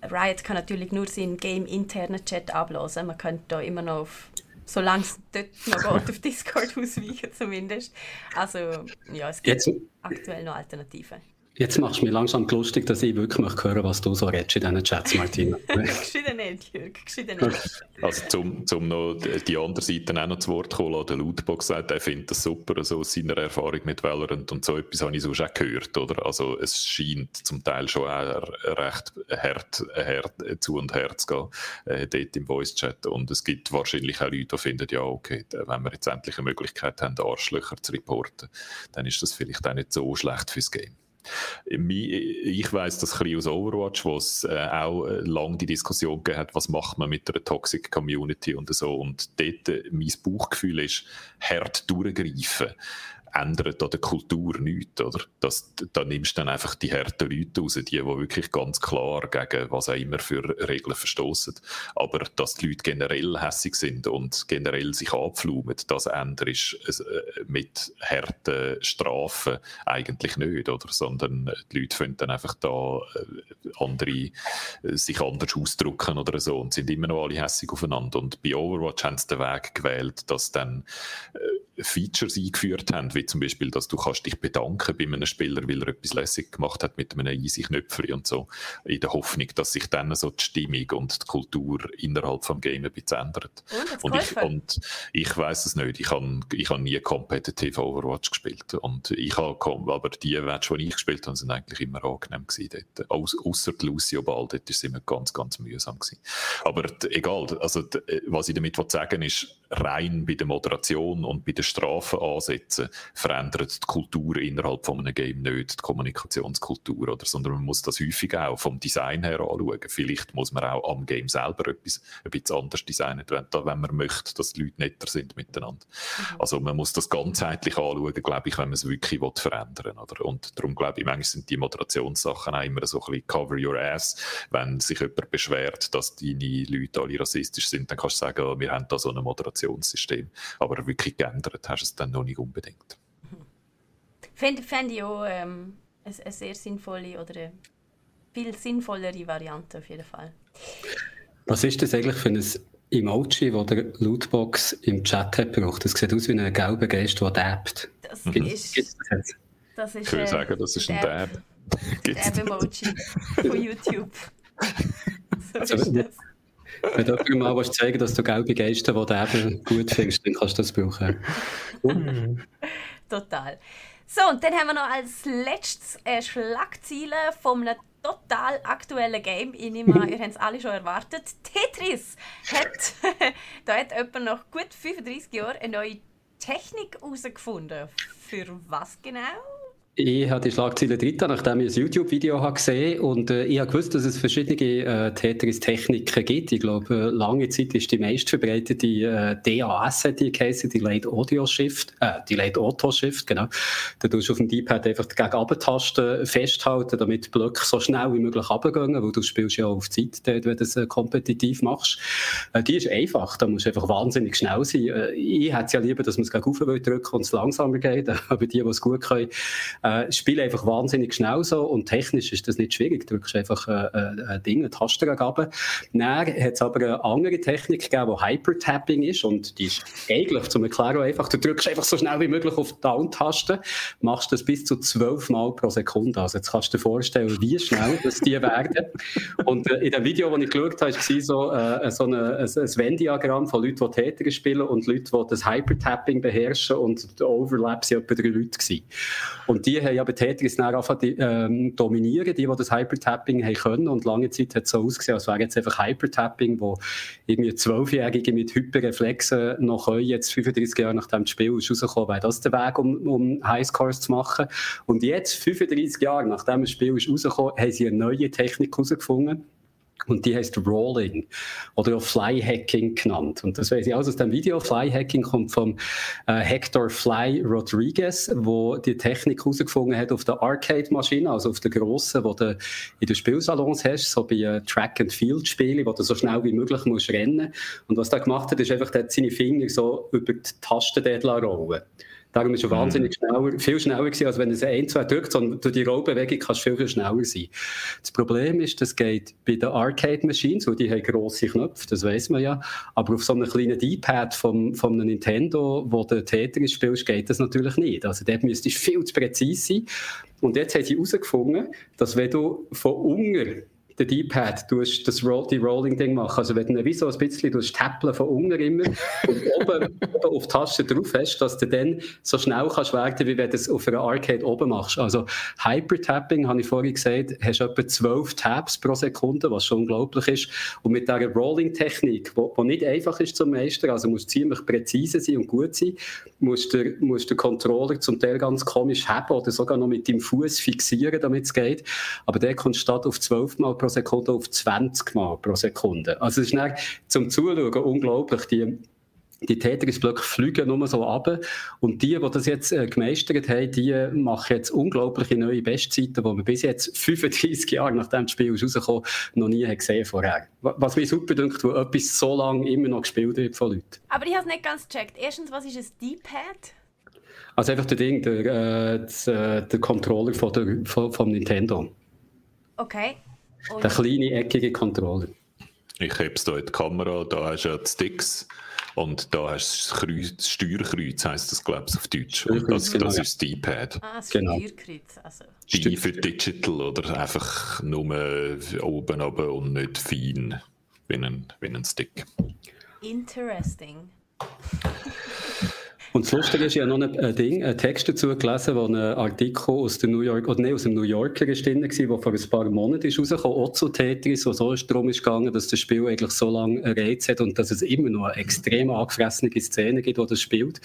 Riot kann natürlich nur seinen game-internen Chat ablösen. Man könnte da immer noch auf solange es dort noch geht, auf Discord ausweichen zumindest. Also ja, es gibt Jetzt, aktuell noch Alternativen. Jetzt machst du mir langsam lustig, dass ich wirklich möchte hören was du so redest in diesen Chats, Martina. Gescheiden nicht, Jürg, gescheiden nicht. Also, zum, zum noch die andere Seite auch noch zu Wort kommen der Lootbox sagt, er findet das super, so aus seiner Erfahrung mit Valorant und so etwas habe ich sonst auch gehört, oder? Also, es scheint zum Teil schon auch recht hart, hart zu und her zu gehen, äh, dort im Voice-Chat. Und es gibt wahrscheinlich auch Leute, die finden, ja, okay, wenn wir jetzt endlich eine Möglichkeit haben, Arschlöcher zu reporten, dann ist das vielleicht auch nicht so schlecht fürs Game. Ich weiß das ein aus Overwatch, wo es äh, auch äh, lange die Diskussion gegeben hat, was macht man mit einer Toxic Community und so. Und dort äh, mein Bauchgefühl ist, hart durchgreifen ändert an der Kultur nichts, oder? Das, da nimmst du dann einfach die harten Leute raus, die, die wirklich ganz klar gegen was auch immer für Regeln verstoßen. Aber dass die Leute generell hässig sind und generell sich abflumen, das änderst äh, mit harten Strafen eigentlich nicht, oder? Sondern die Leute finden dann einfach da äh, andere, äh, sich anders ausdrücken oder so und sind immer noch alle hässig aufeinander. Und bei Overwatch haben sie den Weg gewählt, dass dann Features eingeführt haben, wie zum Beispiel, dass du kannst dich bedanken bei einem Spieler, weil er etwas lässig gemacht hat mit einem easy Knöpfchen und so, in der Hoffnung, dass sich dann so die Stimmung und die Kultur innerhalb vom Game ein bisschen ändert. Und, und ich, und ich weiß es nicht, ich habe ich hab nie Competitive Overwatch gespielt und ich habe, aber die Matches, die ich gespielt habe, sind eigentlich immer angenehm gewesen dort. Aus, ausser Lucio Ball, dort war es immer ganz, ganz mühsam gewesen. Aber egal, also was ich damit sagen will, ist, rein bei der Moderation und bei der Strafen ansetzen, verändert die Kultur innerhalb von einem Game nicht, die Kommunikationskultur, oder, sondern man muss das häufig auch vom Design her anschauen. Vielleicht muss man auch am Game selber etwas ein bisschen anders designen, wenn man möchte, dass die Leute netter sind miteinander. Mhm. Also man muss das ganzheitlich anschauen, glaube ich, wenn man es wirklich verändern will. Oder? Und darum glaube ich, manchmal sind die Moderationssachen auch immer so ein bisschen cover your ass. Wenn sich jemand beschwert, dass deine Leute alle rassistisch sind, dann kannst du sagen, wir haben da so eine Moderationssystem. Aber wirklich geändert hast du es dann noch nicht unbedingt. Fände fänd ich auch ähm, eine, eine, sehr sinnvolle oder eine viel sinnvollere Variante auf jeden Fall. Was ist das eigentlich für ein Emoji, das der Lootbox im Chat hat braucht? Das sieht aus wie ein gelber Geist, der dabbt. Das mhm. ist... das, das ist, ich würde äh, sagen, das ist ein Dab. Dab-Emoji von YouTube. so also, ist das. Wenn du jemandem mal zeigen dass du gelbe Geister, die du eben gut findest, dann kannst du das brauchen. Total. So, und dann haben wir noch als letztes äh, Schlagziele einem total aktuellen Game. Ich nehme an, ihr habt es alle schon erwartet. Tetris hat, da hat jemand nach gut 35 Jahren eine neue Technik herausgefunden. Für was genau? Ich habe die Schlagzeile drin, nachdem ich ein YouTube-Video gesehen habe und äh, ich habe gewusst, dass es verschiedene äh, Tetris-Techniken gibt. Ich glaube, äh, lange Zeit ist die meistverbreitete äh, DAS, die geheißen, Delayed Audio Shift, äh, Delayed Auto Shift, genau. Da tust du auf dem D-Pad einfach die Gegenabentasten festhalten, damit die Blöcke so schnell wie möglich runtergehen, weil du spielst ja auf Zeit, dort, wenn du es äh, kompetitiv machst. Äh, die ist einfach, da musst du einfach wahnsinnig schnell sein. Äh, ich hätte es ja lieber, dass man es gegen drücken und es langsamer geht, aber die, die es gut können, äh, spiele einfach wahnsinnig schnell so und technisch ist das nicht schwierig. Du drückst einfach äh, äh, ein Ding, eine Tastenangabe. Dann hat es aber eine andere Technik gegeben, die Hypertapping ist und die ist eigentlich zum Erklären einfach, du drückst einfach so schnell wie möglich auf die Down-Taste, machst das bis zu zwölf Mal pro Sekunde. Also jetzt kannst du dir vorstellen, wie schnell das die werden. Und äh, in dem Video, das ich geschaut habe, war so, äh, so eine, ein, ein Venn-Diagramm von Leuten, die Täter spielen und Leuten, die das Hypertapping beherrschen und der Overlap sind etwa drei Leute gewesen. Und die haben ja bei Tetris dann angefangen ähm, dominieren, die, die das Hypertapping haben können. Und lange Zeit hat es so ausgesehen, als wäre jetzt einfach Hypertapping, wo irgendwie Zwölfjährige mit Hyperreflexen noch können, jetzt 35 Jahre nachdem das Spiel ist rausgekommen, wäre das der Weg, um, um Highscores zu machen. Und jetzt, 35 Jahre nachdem das Spiel ist rausgekommen, haben sie eine neue Technik herausgefunden und die heißt Rolling oder auch Fly Hacking genannt. Und das weiß ich also aus dem Video. Fly Hacking kommt von äh, Hector Fly Rodriguez, wo die Technik herausgefunden hat auf der Arcade-Maschine, also auf der grossen, die du in den Spielsalons hast, so bei äh, Track-and-Field-Spielen, wo du so schnell wie möglich musst rennen. Und was er gemacht hat, ist einfach, der hat seine Finger so über die Tasten rollen Darum ist er wahnsinnig schneller, viel schneller gewesen, als wenn er es ein, zwei drückt, sondern durch die Rollbewegung kannst du viel, viel schneller sein. Das Problem ist, das geht bei den Arcade-Machines, und die haben grosse Knöpfe, das weiß man ja, aber auf so einem kleinen D-Pad vom, vom Nintendo, wo der Tetris spielst, geht das natürlich nicht. Also dort müsstest du viel zu präzise sein. Und jetzt haben sie herausgefunden, dass wenn du von unten den D-Pad, du das Roll, die Rolling-Ding machen. Also wenn du wie so ein bisschen du tappeln von unten immer und oben, oben auf die Taste drauf hast, dass du dann so schnell kannst werden, wie wenn du es auf einer Arcade oben machst. Also Hyper-Tapping, habe ich vorhin gesagt, hast du etwa 12 Tabs pro Sekunde, was schon unglaublich ist. Und mit dieser Rolling-Technik, die nicht einfach ist zum Meistern, also musst ziemlich präzise sein und gut sein, musst du musst den Controller zum Teil ganz komisch haben oder sogar noch mit dem Fuß fixieren, damit es geht. Aber der kommt statt auf 12 Mal pro Sekunde auf 20 Mal pro Sekunde. Also es ist dann zum Zuschauen unglaublich, die die Tetris-Blöcke fliegen nur so ab. Und die, die das jetzt äh, gemeistert haben, die machen jetzt unglaubliche neue Bestzeiten, die man bis jetzt 35 Jahre nachdem das Spiel rausgekommen noch nie hat gesehen vorher. Was mich super dünkt, wo etwas so lange immer noch gespielt wird von Leuten. Aber ich habe es nicht ganz gecheckt. Erstens, was ist ein D-Pad? Also einfach der Ding, der, äh, das, äh, der Controller von der, von, vom Nintendo. Okay. Und der kleine, eckige Controller. Ich habe es hier in der Kamera, da hast du ja die Sticks und da hast du das, Kreuz, das Steuerkreuz, heisst das, glaube ich, auf Deutsch. Und das, genau, das ja. ist das D-Pad. Ah, das Genau. Steuerkreuz. Also. D für Digital oder einfach nur oben runter und nicht fein wie ein, wie ein Stick. Interesting. Und das Lustige ist, ich habe noch ein, Ding, einen Text dazu gelesen, wo ein Artikel aus, der New York, oder nee, aus dem New Yorker ist drin war, der vor ein paar Monaten ist rausgekommen, auch zu Tetris, wo so darum ist gegangen, dass das Spiel eigentlich so lange einen Reiz hat und dass es immer noch eine extrem angefressene Szene gibt, die das spielt.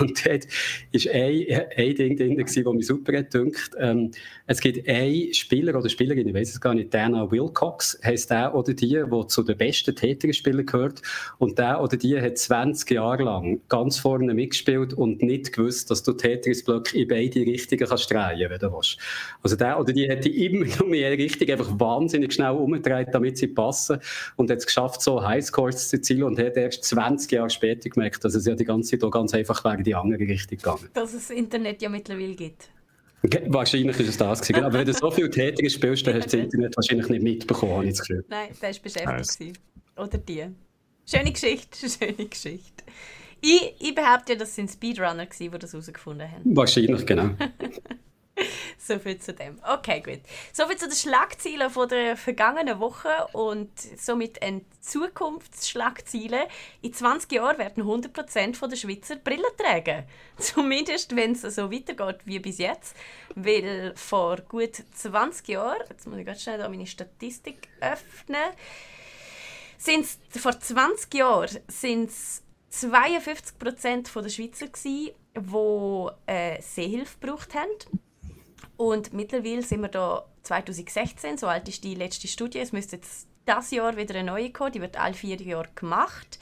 Und dort ist ein, ein Ding drin, das mich super hat gedünkt. Ähm, es gibt einen Spieler oder Spielerin, ich weiß es gar nicht, Dana Wilcox, heisst der oder die, der zu den besten Tetris-Spielern gehört. Und der oder die hat 20 Jahre lang ganz vorne mitgespielt und nicht gewusst, dass du Tetris-Blöcke in beide Richtungen kannst drehen, wenn du willst. Also der oder die hat die immer nur in jede Richtung einfach wahnsinnig schnell umgedreht, damit sie passen und hat es geschafft, so Highscores zu erzielen und hat erst 20 Jahre später gemerkt, dass es ja die ganze Zeit auch ganz einfach wäre in die andere Richtung gegangen. Dass es das Internet ja mittlerweile gibt. Okay, Wahrscheinlich ist es das gewesen. Aber wenn du so viel Tetris spielst, dann hast du das Internet wahrscheinlich nicht mitbekommen, habe ich das Gefühl. Nein, der war beschäftigt. Nice. Oder die. Schöne Geschichte, schöne Geschichte. Ich, ich behaupte ja, das sind Speedrunner, gewesen, die das herausgefunden haben. Wahrscheinlich, genau. So viel zu dem. Okay, gut. So viel zu den Schlagzeilen von der vergangenen Woche und somit ein Zukunftsschlagziele. In 20 Jahren werden 100% der Schweizer Brillen tragen. Zumindest, wenn es so weitergeht wie bis jetzt. Weil vor gut 20 Jahren, jetzt muss ich ganz schnell meine Statistik öffnen, sind's, vor 20 Jahren sind es 52% der Schweizer gsi, die äh, Sehhilfe gebraucht haben. Und mittlerweile sind wir da 2016, so alt ist die letzte Studie. Es müsste jetzt das Jahr wieder eine neue kommen, die wird alle vier Jahre gemacht.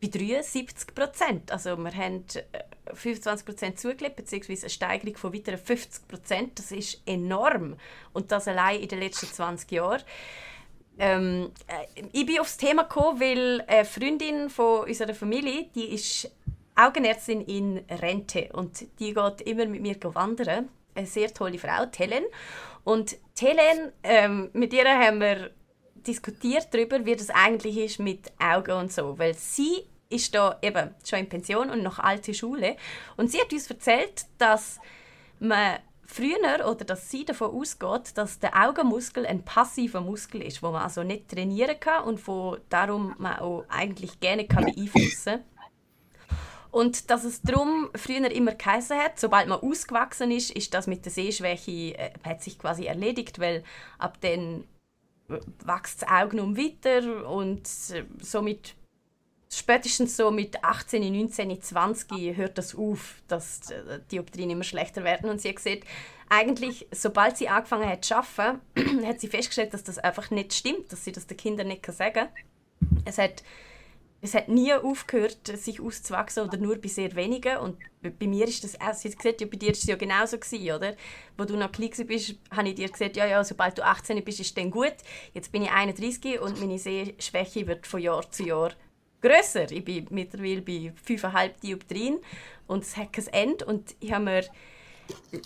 Bei 73 Prozent. Also wir haben äh, 25 Prozent zugelegt, beziehungsweise eine Steigerung von weiteren 50 Prozent. Das ist enorm. Und das allein in den letzten 20 Jahren. Ähm, äh, ich bin aufs Thema gekommen, weil eine Freundin von unserer Familie, die ist Augenärztin in Rente und die geht immer mit mir wandern. Eine sehr tolle Frau, Helen. Und Helen, ähm, mit ihr haben wir diskutiert darüber, wie das eigentlich ist mit Augen und so, weil sie ist da eben schon in Pension und noch alte Schule und sie hat uns erzählt, dass man früher oder dass sie davon ausgeht, dass der Augenmuskel ein passiver Muskel ist, wo man also nicht trainieren kann und wo darum man auch eigentlich gerne kann beeinflussen. Und dass es darum früher immer geheißen hat, sobald man ausgewachsen ist, ist das mit der Sehschwäche äh, hat sich quasi erledigt, weil ab dann wächst das Auge um weiter und äh, somit spätestens so mit 18, 19, 20 hört das auf, dass äh, die Dioptrien immer schlechter werden. Und sie hat gesagt, eigentlich, sobald sie angefangen hat zu arbeiten, hat sie festgestellt, dass das einfach nicht stimmt, dass sie das den Kindern nicht sagen kann. Es hat, es hat nie aufgehört, sich auszuwachsen oder nur bei sehr wenigen. Und bei mir ist das auch, sie hat gesagt, ja, bei dir ist es ja genauso gewesen, oder? Wo du noch klein bist, habe ich dir gesagt, ja, ja, sobald du 18 bist, ist es dann gut. Jetzt bin ich 31 und meine Sehschwäche wird von Jahr zu Jahr grösser. Ich bin mittlerweile bei 5,5 Dioptrien und es hat kein Ende. Und ich habe mir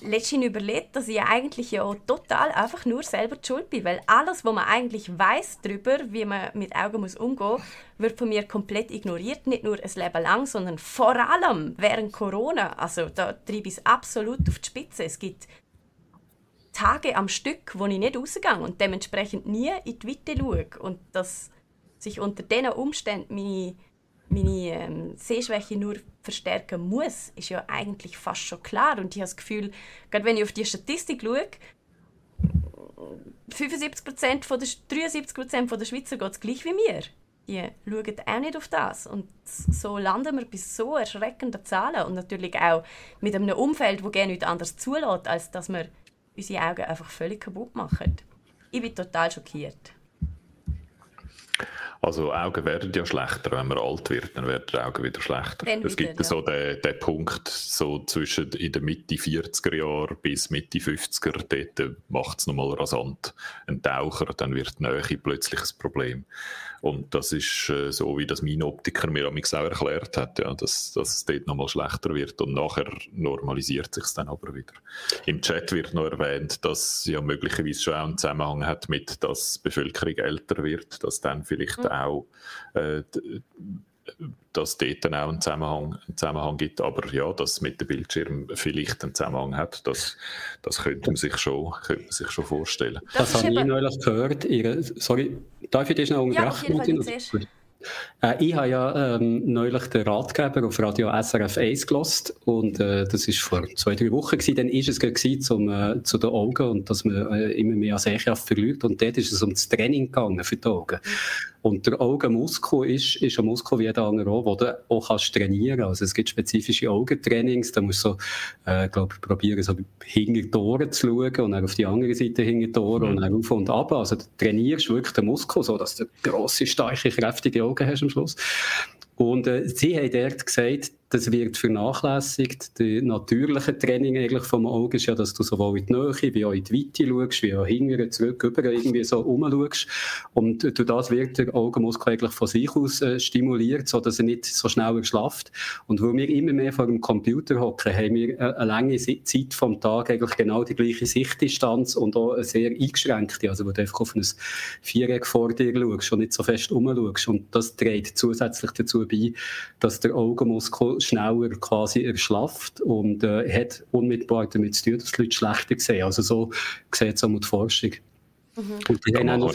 letztens überlegt, dass ich eigentlich ja total einfach nur selber schuld bin, weil alles, was man eigentlich weiß darüber, wie man mit Augen muss umgehen, wird von mir komplett ignoriert, nicht nur ein Leben lang, sondern vor allem während Corona. Also da treibe ich es absolut auf die Spitze. Es gibt Tage am Stück, wo ich nicht rausgehe und dementsprechend nie in die Weite schaue und dass sich unter diesen Umständen meine meine ähm, Sehschwäche nur verstärken muss, ist ja eigentlich fast schon klar. Und ich habe das Gefühl, gerade wenn ich auf die Statistik schaue, 75 von der, 73 Prozent der Schweizer geht es gleich wie mir. Die schauen auch nicht auf das. Und so landen wir bei so erschreckenden Zahlen. Und natürlich auch mit einem Umfeld, das gerne nichts anderes zulässt, als dass wir unsere Augen einfach völlig kaputt machen. Ich bin total schockiert. Also Augen werden ja schlechter, wenn man alt wird, dann werden die Augen wieder schlechter. Dann es gibt ja. so den, den Punkt, so zwischen in der Mitte 40er Jahre bis Mitte 50er, dort macht es nochmal rasant. Ein Taucher, dann wird die Nähe plötzlich ein Problem. Und das ist äh, so, wie das mein Optiker mir auch erklärt hat, ja, dass, dass es dort nochmal schlechter wird und nachher normalisiert sich dann aber wieder. Im Chat wird noch erwähnt, dass ja möglicherweise schon auch einen Zusammenhang hat mit, dass die Bevölkerung älter wird, dass dann vielleicht mhm. auch äh, dass dort dann auch einen Zusammenhang, einen Zusammenhang gibt. Aber ja, dass mit dem Bildschirm vielleicht einen Zusammenhang hat, das, das könnte, man sich schon, könnte man sich schon vorstellen. Das, das habe ich neulich gehört. Ihre, sorry, darf ich dich noch unterbrechen? Ja, äh, ich habe ja ähm, neulich den Ratgeber auf Radio SRF 1 gelost und äh, das war vor zwei, drei Wochen gewesen. Dann war es gewesen, zum, äh, zu den Augen und dass man äh, immer mehr Sehkraft verliert und dort ist es um das Training gegangen für die Augen. Und der Augenmuskel ist, ist ein Muskel wie jeder andere auch, den du auch kannst trainieren Also es gibt spezifische Augentrainings, da musst du, äh, glaube ich, probieren, so hinter die Ohren zu schauen und dann auf die andere Seite hinter die Ohren mhm. und dann auf und ab. Also du trainierst wirklich den Muskel, so dass du grosse, starke, kräftige Augen hast am Schluss. Und äh, sie haben dort gesagt, das wird vernachlässigt. Das natürliche Training eigentlich vom Auge ist ja, dass du sowohl in die Nähe wie auch in die Weite schaust, wie auch hinten, zurück, über irgendwie so rumschaust. Und durch das wird der Augenmuskel eigentlich von sich aus äh, stimuliert, sodass er nicht so schnell erschlafft. Und weil wir immer mehr vor dem Computer hocken, haben wir äh, eine lange Zeit vom Tag eigentlich genau die gleiche Sichtdistanz und auch eine sehr eingeschränkte, also wo du einfach auf ein Viereck vor dir schaust und nicht so fest rumschaust. Und das trägt zusätzlich dazu bei, dass der Augenmuskel schneller quasi erschlafft und äh, hat unmittelbar damit zu tun, dass die Leute schlechter sehen. Also so sieht es auch mit Forschung. Mhm. Und die haben auch noch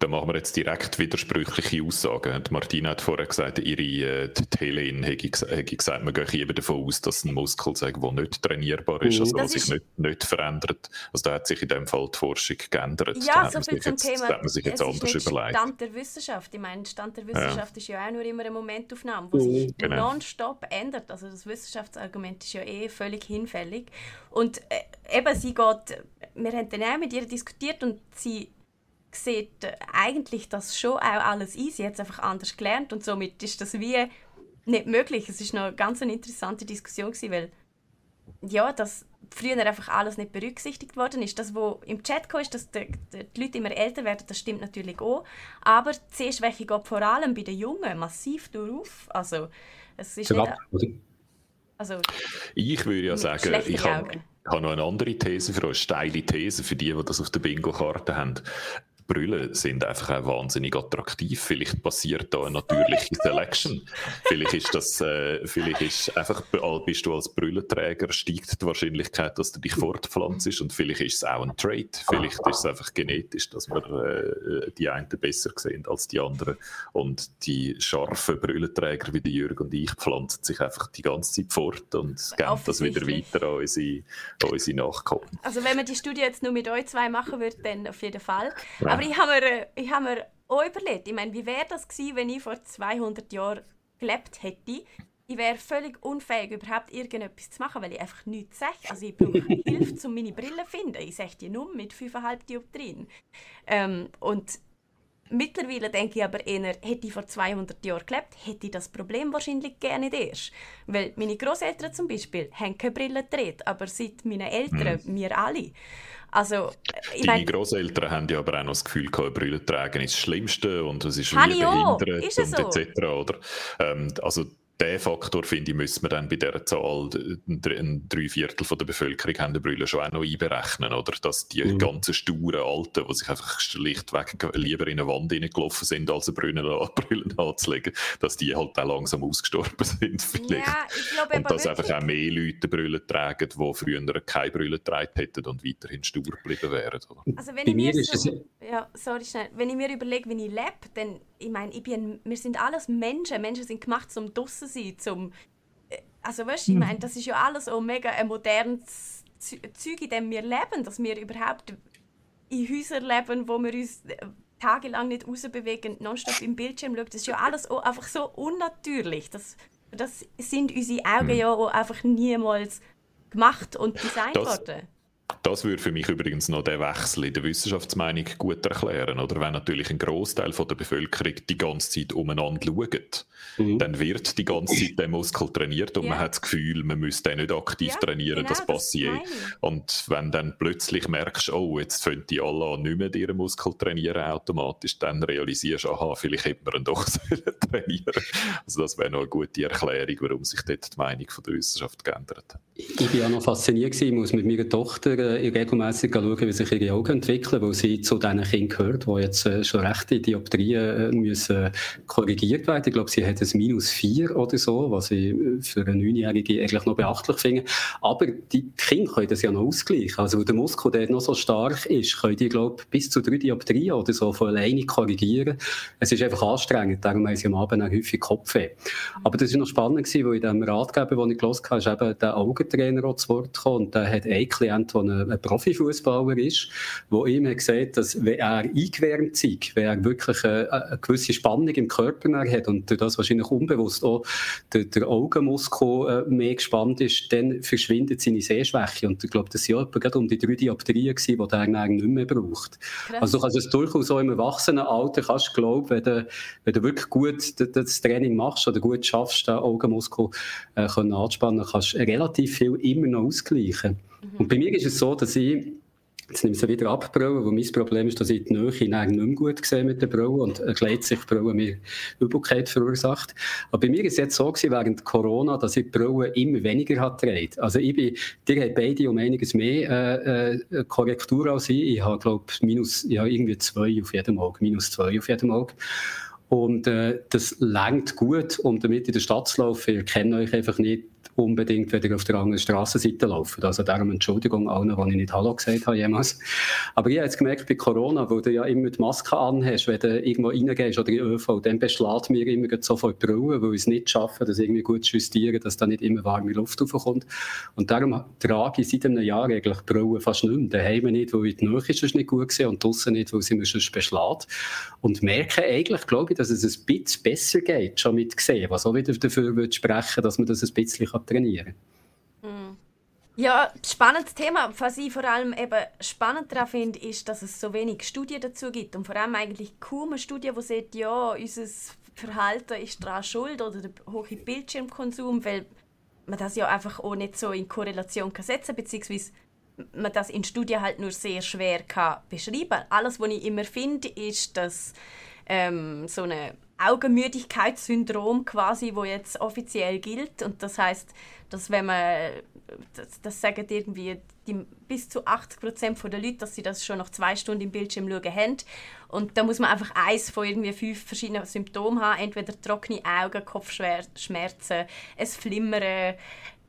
da machen wir jetzt direkt widersprüchliche Aussagen. Martina hat vorher gesagt, ihre äh, Helene hätte gesagt, man geht eben davon aus, dass ein Muskel sei, der nicht trainierbar ist, mhm. also der sich nicht, nicht verändert. Also da hat sich in dem Fall die Forschung geändert. Ja, so viel zum jetzt, Thema. Da hat man sich jetzt anders überlegt. Stand der Wissenschaft. Ich meine, Stand der Wissenschaft ja. ist ja auch nur immer eine Momentaufnahme, die sich mhm. genau. nonstop ändert. Also das Wissenschaftsargument ist ja eh völlig hinfällig. Und äh, eben, sie geht, wir haben dann auch mit ihr diskutiert und sie sieht äh, eigentlich das schon auch alles ein. Sie hat es einfach anders gelernt und somit ist das wie nicht möglich. Es ist noch eine ganz eine interessante Diskussion gewesen, weil ja, dass früher einfach alles nicht berücksichtigt worden ist. Das, was im Chat kam, ist, dass die, die Leute immer älter werden, das stimmt natürlich auch. Aber die Sehschwäche geht vor allem bei den Jungen massiv durch. Also, es ist nicht, also, ich würde ja sagen, ich habe, ich habe noch eine andere These für euch, steile These für die, die das auf der Bingo-Karte haben. Brüllen sind einfach auch wahnsinnig attraktiv. Vielleicht passiert da eine natürliche Selection. vielleicht ist das, äh, vielleicht ist einfach, bist du als Brüllenträger, steigt die Wahrscheinlichkeit, dass du dich fortpflanzt und vielleicht ist es auch ein Trait. Vielleicht ist es einfach genetisch, dass wir äh, die einen besser sehen als die anderen. Und die scharfen Brüllenträger wie die Jürg und ich pflanzen sich einfach die ganze Zeit fort und geben das wieder weiter an unsere, an unsere Nachkommen. Also wenn man die Studie jetzt nur mit euch zwei machen würde, dann auf jeden Fall. Ja. Aber ich habe mir, ich mir auch überlegt, ich meine, wie wäre das gewesen, wenn ich vor 200 Jahren gelebt hätte? Ich wäre völlig unfähig, überhaupt irgendetwas zu machen, weil ich einfach nichts sehe. Also ich brauche Hilfe, um meine Brille zu finden. Ich sehe die nur mit 5,5 Dioptrien. Ähm, und mittlerweile denke ich aber eher, hätte ich vor 200 Jahren gelebt, hätte ich das Problem wahrscheinlich gerne nicht erst. Weil meine Großeltern zum Beispiel haben keine Brille gedreht, aber seit meinen Eltern, mhm. wir alle. Also, ich Deine mein, Großeltern haben ja aber auch noch das Gefühl gehabt, Brille tragen ist das Schlimmste und es ist wie behindert und so? etc. Oder? Ähm, also den Faktor, finde ich, müssen wir dann bei dieser Zahl, ein Dreiviertel von der Bevölkerung haben die Brille schon auch noch einberechnen, oder? Dass die mhm. ganzen sturen Alten, die sich einfach schlichtweg lieber in eine Wand hineingelaufen sind, als eine Brille, Brille anzulegen, dass die halt auch langsam ausgestorben sind, vielleicht. Ja, ich glaube, und dass einfach auch mehr Leute Brille tragen, die früher keine Brille getragen hätten und weiterhin stur geblieben wären, oder? Also wenn Bei ich mir, so, ja, sorry, schnell. Wenn ich mir überlege, wie ich lebe, dann, ich meine, ich bin, wir sind alles Menschen. Menschen sind gemacht zum draussen sein, zum... Äh, also weißt ich hm. meine, das ist ja alles auch mega ein modernes Zeug, in dem wir leben, dass wir überhaupt in Häusern leben, wo wir uns äh, tagelang nicht rausbewegen, nonstop im Bildschirm schauen. Das ist ja alles auch einfach so unnatürlich. Das, das sind unsere Augen hm. ja auch einfach niemals gemacht und designt worden. Das würde für mich übrigens noch den Wechsel in der Wissenschaftsmeinung gut erklären. Oder wenn natürlich ein Großteil der Bevölkerung die ganze Zeit umeinander schaut, mhm. dann wird die ganze Zeit der Muskel trainiert und ja. man hat das Gefühl, man müsste den nicht aktiv ja, trainieren, genau, das passiert. Und wenn dann plötzlich merkst, oh, jetzt fangen die alle an, nicht mehr ihren Muskel trainieren automatisch, dann realisierst du, aha, vielleicht hätte man ihn doch trainieren Also das wäre noch eine gute Erklärung, warum sich dort die Meinung von der Wissenschaft geändert hat. Ich war auch noch fasziniert, ich muss mit meiner Tochter äh, regelmäßig schauen, wie sich ihre Augen entwickeln, weil sie zu diesen Kindern gehört, die jetzt äh, schon rechte Dioptrien äh, müssen korrigiert werden. Ich glaube, sie hat ein Minus 4 oder so, was ich äh, für eine Neunjährige eigentlich noch beachtlich finde. Aber die Kinder können das ja noch ausgleichen. Also, weil der Muskel, der noch so stark ist, können die, glaube ich, bis zu drei Dioptrien oder so von alleine korrigieren. Es ist einfach anstrengend, darum haben sie am Abend auch häufig Kopfweh. Aber das war noch spannend, weil in dem Ratgeber, den ich gelesen habe, ist eben der Augentrainer auch zu Wort gekommen und der hat einen Klient, der eine ein Profifußballer ist, wo ihm hat gesagt, dass wenn er eingewärmt sei, wenn er wirklich eine, eine gewisse Spannung im Körper hat und durch das wahrscheinlich unbewusst auch der, der Augenmuskel äh, mehr gespannt ist, dann verschwindet seine Sehschwäche. Und ich glaube, das waren ja gerade um die drei Dioptrien, die er dann nicht mehr braucht. Krass. Also du kannst es durchaus auch im Erwachsenenalter, kannst glauben, wenn du, wenn du wirklich gut das Training machst oder gut schaffst, den Augenmuskel äh, anzuspannen, kannst du relativ viel immer noch ausgleichen. Und bei mir ist es so, dass ich Jetzt nehme ich sie wieder ab, Brille, weil mein Problem ist, dass ich die Nähe nicht mehr gut sehe mit der Brille und erklärt sich Brille mir Übelkeit verursacht. Aber bei mir ist es jetzt so gewesen, während Corona, dass ich die Brille immer weniger hat gedreht. Also ich bin, die haben beide um einiges mehr äh, äh, Korrektur als ich. Ich habe, glaube minus, ich habe irgendwie zwei auf jedem Auge, minus zwei auf jedem Auge. Und äh, das lenkt gut, um damit in der Stadt zu laufen. Ihr kennt euch einfach nicht unbedingt wieder auf der anderen Strassenseite laufen. Also darum Entschuldigung allen, die ich nicht Hallo gesagt habe jemals. Aber ich habe jetzt gemerkt, bei Corona, wo du ja immer die Maske anhast, wenn du irgendwo reingehst oder in ÖV, dann beschlägt mir immer sofort die Brille, weil ich es nicht schaffe, das irgendwie gut zu justieren, dass da nicht immer warme Luft raufkommt. Und darum trage ich seit einem Jahr eigentlich die Brille fast nicht mehr. Daheim nicht, weil ich die Nähe ist nicht gut gesehen und draußen nicht, weil sie mir sonst beschlägt. Und merke eigentlich, glaube ich, dass es ein bisschen besser geht, schon mit gesehen, was auch wieder dafür sprechen, dass man das ein bisschen trainieren kann. Mm. Ja, spannendes Thema. Was ich vor allem eben spannend daran finde, ist, dass es so wenig Studien dazu gibt. Und vor allem eigentlich kaum eine Studie, die sagt, ja, unser Verhalten ist daran schuld oder der hohe Bildschirmkonsum, weil man das ja einfach auch nicht so in Korrelation kann setzen beziehungsweise man das in Studien halt nur sehr schwer kann beschreiben. Alles, was ich immer finde, ist, dass ähm, so eine Augenmüdigkeitssyndrom quasi, wo jetzt offiziell gilt. Und das heißt, dass wenn man, das, das sagen irgendwie die, bis zu 80 Prozent der Leute, dass sie das schon nach zwei Stunden im Bildschirm schauen haben. Und da muss man einfach eins von irgendwie fünf verschiedenen Symptomen haben. Entweder trockene Augen, Kopfschmerzen, ein Flimmern,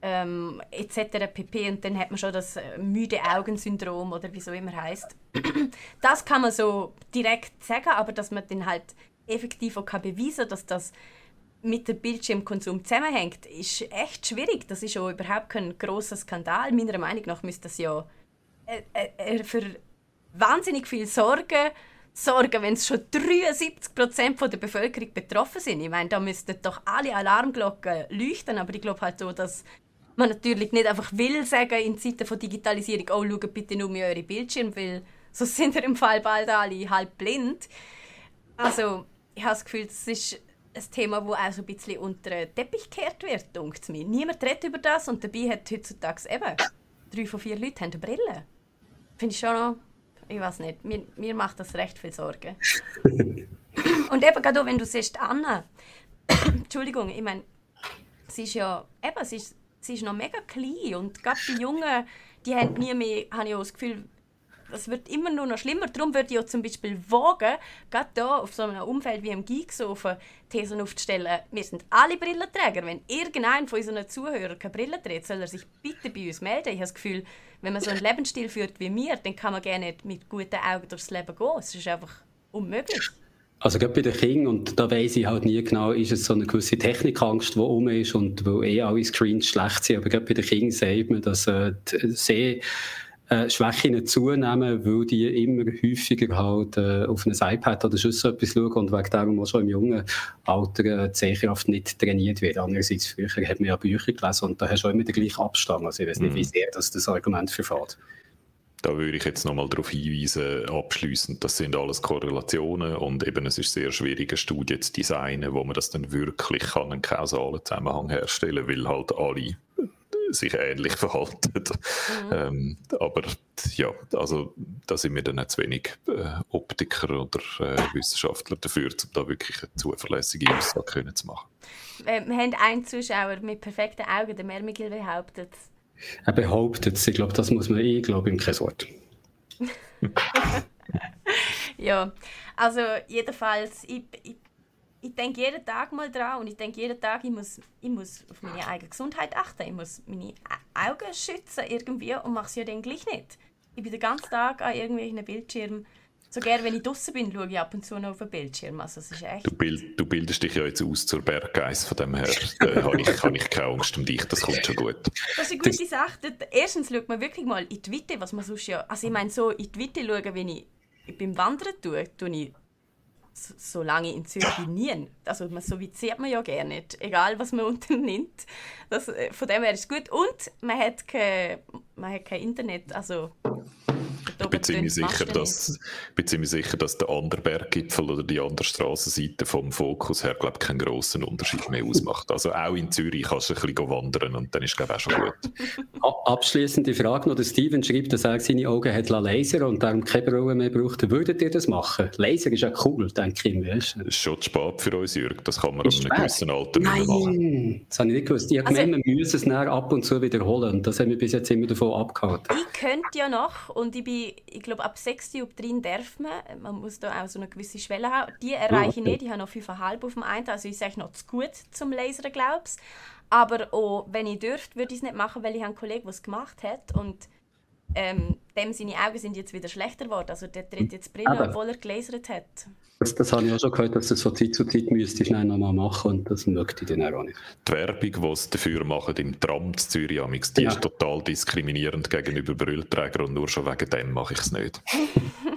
ähm, etc. pp. Und dann hat man schon das äh, müde Augensyndrom oder wie so immer heißt. Das kann man so direkt sagen, aber dass man dann halt effektiv auch beweisen dass das mit dem Bildschirmkonsum zusammenhängt, ist echt schwierig. Das ist auch überhaupt kein großer Skandal. Meiner Meinung nach müsste das ja äh, äh, für wahnsinnig viel Sorge sorgen, wenn es schon 73 Prozent der Bevölkerung betroffen sind. Ich meine, da müssten doch alle Alarmglocken leuchten, aber ich glaube halt so, dass man natürlich nicht einfach will sagen in Zeiten von Digitalisierung, oh, schaut bitte nur mehr eure Bildschirme, weil so sind wir im Fall bald alle halb blind. Also, ich habe das Gefühl, das ist ein Thema, das auch so ein bisschen unter den Teppich gekehrt wird, denkt mir. Niemand redet über das und dabei hat heutzutage eben drei von vier Leuten eine Brille. finde ich schon noch, ich weiß nicht, mir, mir macht das recht viel Sorgen. Und eben gerade auch, wenn du siehst, Anna, Entschuldigung, ich meine, sie ist ja, eben, sie ist, sie ist noch mega klein und gerade die Jungen, die haben nie mehr, habe ich auch das Gefühl, es wird immer nur noch schlimmer. Darum würde ich auch zum Beispiel wagen, gerade hier auf so einem Umfeld wie im Geeksofen, Thesen aufzustellen, wir sind alle Brillenträger. Wenn irgendein von unseren Zuhörern keine Brille trägt, soll er sich bitte bei uns melden. Ich habe das Gefühl, wenn man so einen Lebensstil führt wie wir, dann kann man gerne nicht mit guten Augen durchs Leben gehen. Es ist einfach unmöglich. Also gerade bei den Kindern, und da weiss ich halt nie genau, ist es so eine gewisse Technikangst, die um ist und wo eh alle Screens schlecht sind. Aber gerade bei den Kindern sieht man, dass äh, sehr äh, Schwächen zunehmen, weil die immer häufiger halt äh, auf ein iPad oder sonst so etwas schauen und wegen darum auch schon im jungen Alter äh, die Sehkraft nicht trainiert wird. Andererseits, früher hat man ja Bücher gelesen und da hast du auch immer den gleichen Abstand. Also ich weiß nicht, wie mhm. sehr das, das Argument verfahrt. Da würde ich jetzt nochmal darauf hinweisen, abschließend, das sind alles Korrelationen und eben es ist sehr schwierig, eine Studie zu designen, wo man das dann wirklich kann, einen kausalen Zusammenhang herstellen, weil halt alle sich ähnlich verhalten. Mhm. Ähm, aber ja, also da sind wir dann nicht zu wenig äh, Optiker oder äh, Wissenschaftler dafür, um da wirklich eine zuverlässige Aussage zu machen. Äh, wir haben einen Zuschauer mit perfekten Augen, der Mermigil behauptet, er behauptet es. Ich glaube, das muss man eh, ich glaube ihm kein Wort. ja, also jedenfalls, ich, ich, ich denke jeden Tag mal dran und ich denke jeden Tag, ich muss, ich muss auf meine eigene Gesundheit achten, ich muss meine Augen schützen irgendwie und mache es ja dann gleich nicht. Ich bin den ganzen Tag an irgendwelchen Bildschirmen so gerne, wenn ich draußen bin, schaue ich ab und zu noch auf den Bildschirm. Also, es ist echt... du, bild, du bildest dich ja jetzt aus zur Berggeist, von dem her äh, habe ich, hab ich keine Angst um dich, das kommt schon gut. Das ist eine gute Sache. Erstens schaut man wirklich mal in die Witte, was man sonst ja... Also ich meine, so in die Witte schauen, wenn ich beim Wandern tue, tue ich so, so lange in Zürich nie. Also so weit sieht man ja gerne nicht, egal was man unternimmt. Das, äh, von dem her ist es gut. Und man hat kein, man hat kein Internet, also ich bin ziemlich, sicher, dass, bin ziemlich sicher, dass der andere Berggipfel oder die andere Strassenseite vom Fokus her glaub, keinen grossen Unterschied mehr ausmacht. Also auch in Zürich kannst du ein bisschen wandern und dann ist es auch schon gut. Abschließende Frage noch. Der Steven schreibt, dass er seine Augen hat Laser und darum keine Brille mehr braucht. Würdet ihr das machen? Laser ist ja cool, denke ich. Weißt? Das ist schon spät für uns, Jürg. Das kann man an einem gewissen Alter nicht mehr machen. Das habe ich nicht gewusst. Ich habe also, gemeint, man müsse es ab und zu wiederholen. Das haben wir bis jetzt immer davon abgehalten. Ich könnte ja noch und ich bin ich glaube, ab 6 Uhr drin darf man. Man muss da auch so eine gewisse Schwelle haben. Die erreiche ich nicht. Ich habe noch 5,5 auf dem einen. Also ich sage noch zu gut zum Lasern, glaube ich. Aber auch, wenn ich dürfte, würde ich es nicht machen, weil ich einen Kollegen, der es gemacht hat. Und ähm, dem seine Augen sind jetzt wieder schlechter geworden. Also der tritt jetzt Brille, Aber obwohl er gelasert hat. Das, das habe ich auch schon gehört, dass das von Zeit zu Zeit müsste ich noch mal machen und das möchte ich dann auch nicht. Die Werbung, die sie dafür machen im Tram zu Zürich, die ja. ist total diskriminierend gegenüber Brillenträgern und nur schon wegen dem mache ich es nicht.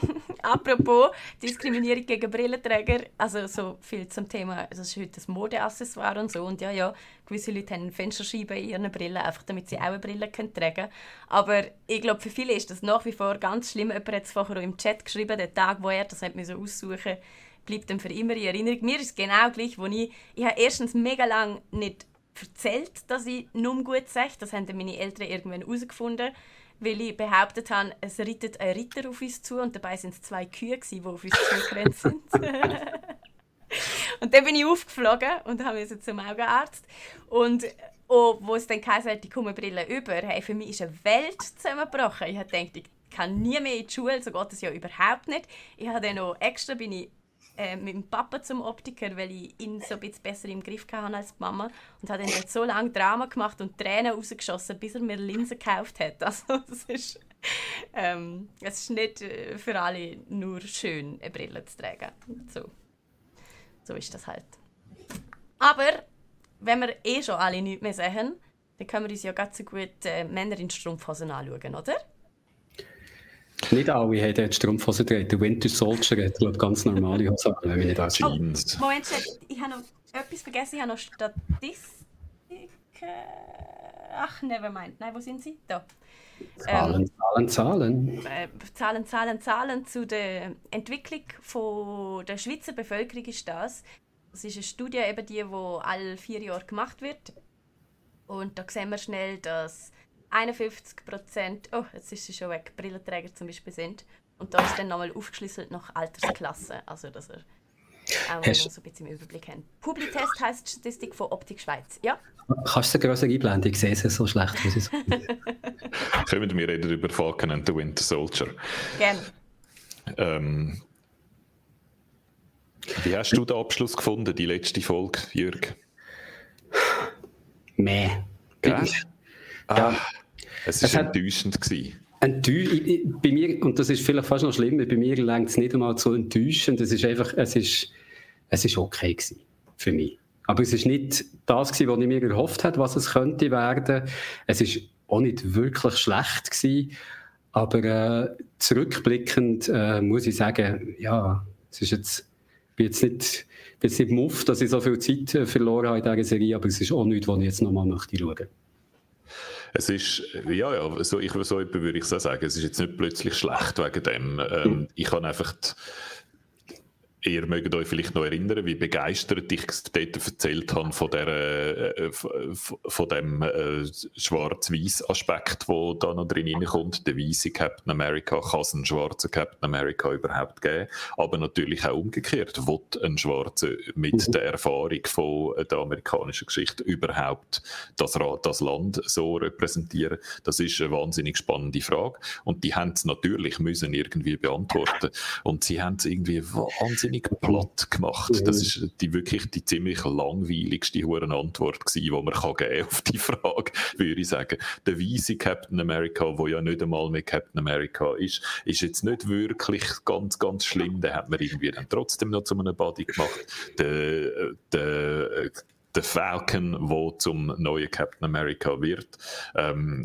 Apropos Diskriminierung gegen Brillenträger, also so viel zum Thema, das ist heute das Modeaccessoire und so und ja, ja, gewisse Leute haben Fensterscheiben in ihren Brillen, einfach damit sie auch eine Brille können tragen können. Aber ich glaube, für viele ist das nach wie vor ganz schlimm. Jemand hat es vorher auch im Chat geschrieben, der Tag, wo er das hat so aussuchen bleibt dann für immer in Erinnerung. Mir ist es genau gleich, wo ich, ich habe erstens mega lange nicht erzählt, dass ich nur gut sehe. Das haben meine Eltern irgendwann herausgefunden weil ich behauptet habe, es reitet ein Ritter auf uns zu und dabei sind es zwei Kühe, die auf uns zugerannt sind. und dann bin ich aufgeflogen und habe jetzt zum Augenarzt. Und oh, wo es dann geheißen hat, kommen Brille über, hey, für mich ist eine Welt zusammengebrochen. Ich habe gedacht, ich kann nie mehr in die Schule, so geht es ja überhaupt nicht. Ich habe dann noch extra bin ich äh, mit dem Papa zum Optiker, weil ich ihn so ein bisschen besser im Griff hatte als die Mama. Und habe dann so lange Drama gemacht und Tränen rausgeschossen, bis er mir Linsen gekauft hat. Also das ist, ähm, es ist nicht äh, für alle nur schön, eine Brille zu tragen. So, so ist das halt. Aber wenn wir eh schon alle nichts mehr sehen, dann können wir uns ja ganz so gut äh, Männer in Strumpfhosen anschauen, oder? Nicht alle haben dort Strumpfhosen getragen. Der Winter Soldier hat glaube ganz normale Hosen, wenn ich nicht alles oh, Moment, ich habe noch etwas vergessen. Ich habe noch Statistik. Ach, nevermind. Nein, wo sind sie? Da. Zahlen, ähm, Zahlen, Zahlen. Äh, Zahlen, Zahlen, Zahlen zu der Entwicklung von der Schweizer Bevölkerung ist das. Das ist eine Studie, eben die, die alle vier Jahre gemacht wird. Und da sehen wir schnell, dass 51 Prozent, oh, jetzt ist sie schon weg, Brillenträger zum Beispiel sind. Und da ist dann nochmal aufgeschlüsselt nach Altersklasse, also dass er auch noch so ein bisschen im Überblick haben. Publitest heisst Statistik von Optik Schweiz, ja? Kannst du eine größere einblenden? Ich sehe es so schlecht. Können wir reden über Falcon and the Winter Soldier? Gerne. Ähm, wie hast du den Abschluss gefunden, die letzte Folge, Jürg? Meh. Gell? Ah, es war enttäuschend. Gewesen. Enttäusch, bei mir, und das ist vielleicht fast noch schlimmer, bei mir längt es nicht einmal zu enttäuschend. Es ist einfach, es ist, es ist okay gewesen für mich. Aber es ist nicht das gewesen, was ich mir erhofft habe, was es könnte werden. Es ist auch nicht wirklich schlecht gewesen. Aber äh, zurückblickend äh, muss ich sagen, ja, es ist jetzt, bin jetzt nicht, bin jetzt nicht muff, dass ich so viel Zeit äh, verloren habe in dieser Serie, aber es ist auch nichts, was ich jetzt nochmal möchte schauen möchte. Es ist, ja, ja, so, ich, so würde ich so sagen, es ist jetzt nicht plötzlich schlecht wegen dem. Ähm. Ich habe einfach, die, Ihr mögt euch vielleicht noch erinnern, wie begeistert ich dort erzählt habe von, der, äh, von dem äh, schwarz-weiß-Aspekt, der da noch drin kommt. Der weiße Captain America, kann es einen schwarzen Captain America überhaupt geben? Aber natürlich auch umgekehrt, wird ein Schwarzer mit mhm. der Erfahrung von der amerikanischen Geschichte überhaupt das, das Land so repräsentieren? Das ist eine wahnsinnig spannende Frage. Und die haben es natürlich müssen irgendwie beantworten. Und sie haben es irgendwie wahnsinnig wahnsinnig platt gemacht. Das ist die wirklich die ziemlich langweiligste Antwort gewesen, die man kann geben auf die Frage, würde ich sagen. Der weise Captain America, wo ja nicht einmal mehr Captain America ist, ist jetzt nicht wirklich ganz, ganz schlimm. Den hat man irgendwie dann trotzdem noch zu einem Body gemacht. Der, der der Falcon, der zum neuen Captain America wird, ähm,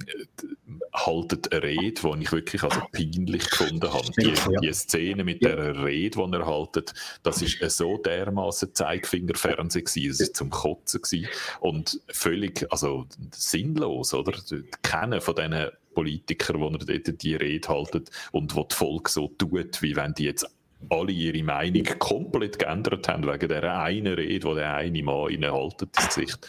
haltet eine Rede, die ich wirklich also peinlich gefunden habe. Die, die Szene mit ja. der Rede, die er haltet, das ist so dermaßen Zeigefingerfernsehen gewesen, es ist zum Kotzen gewesen und völlig, also sinnlos, oder? Kennen von diesen Politikern, die er dort die Rede haltet und wo die Volk so tut, wie wenn die jetzt alle ihre Meinung komplett geändert haben wegen der einen Rede, die der eine Mann ihnen haltet ins Gesicht.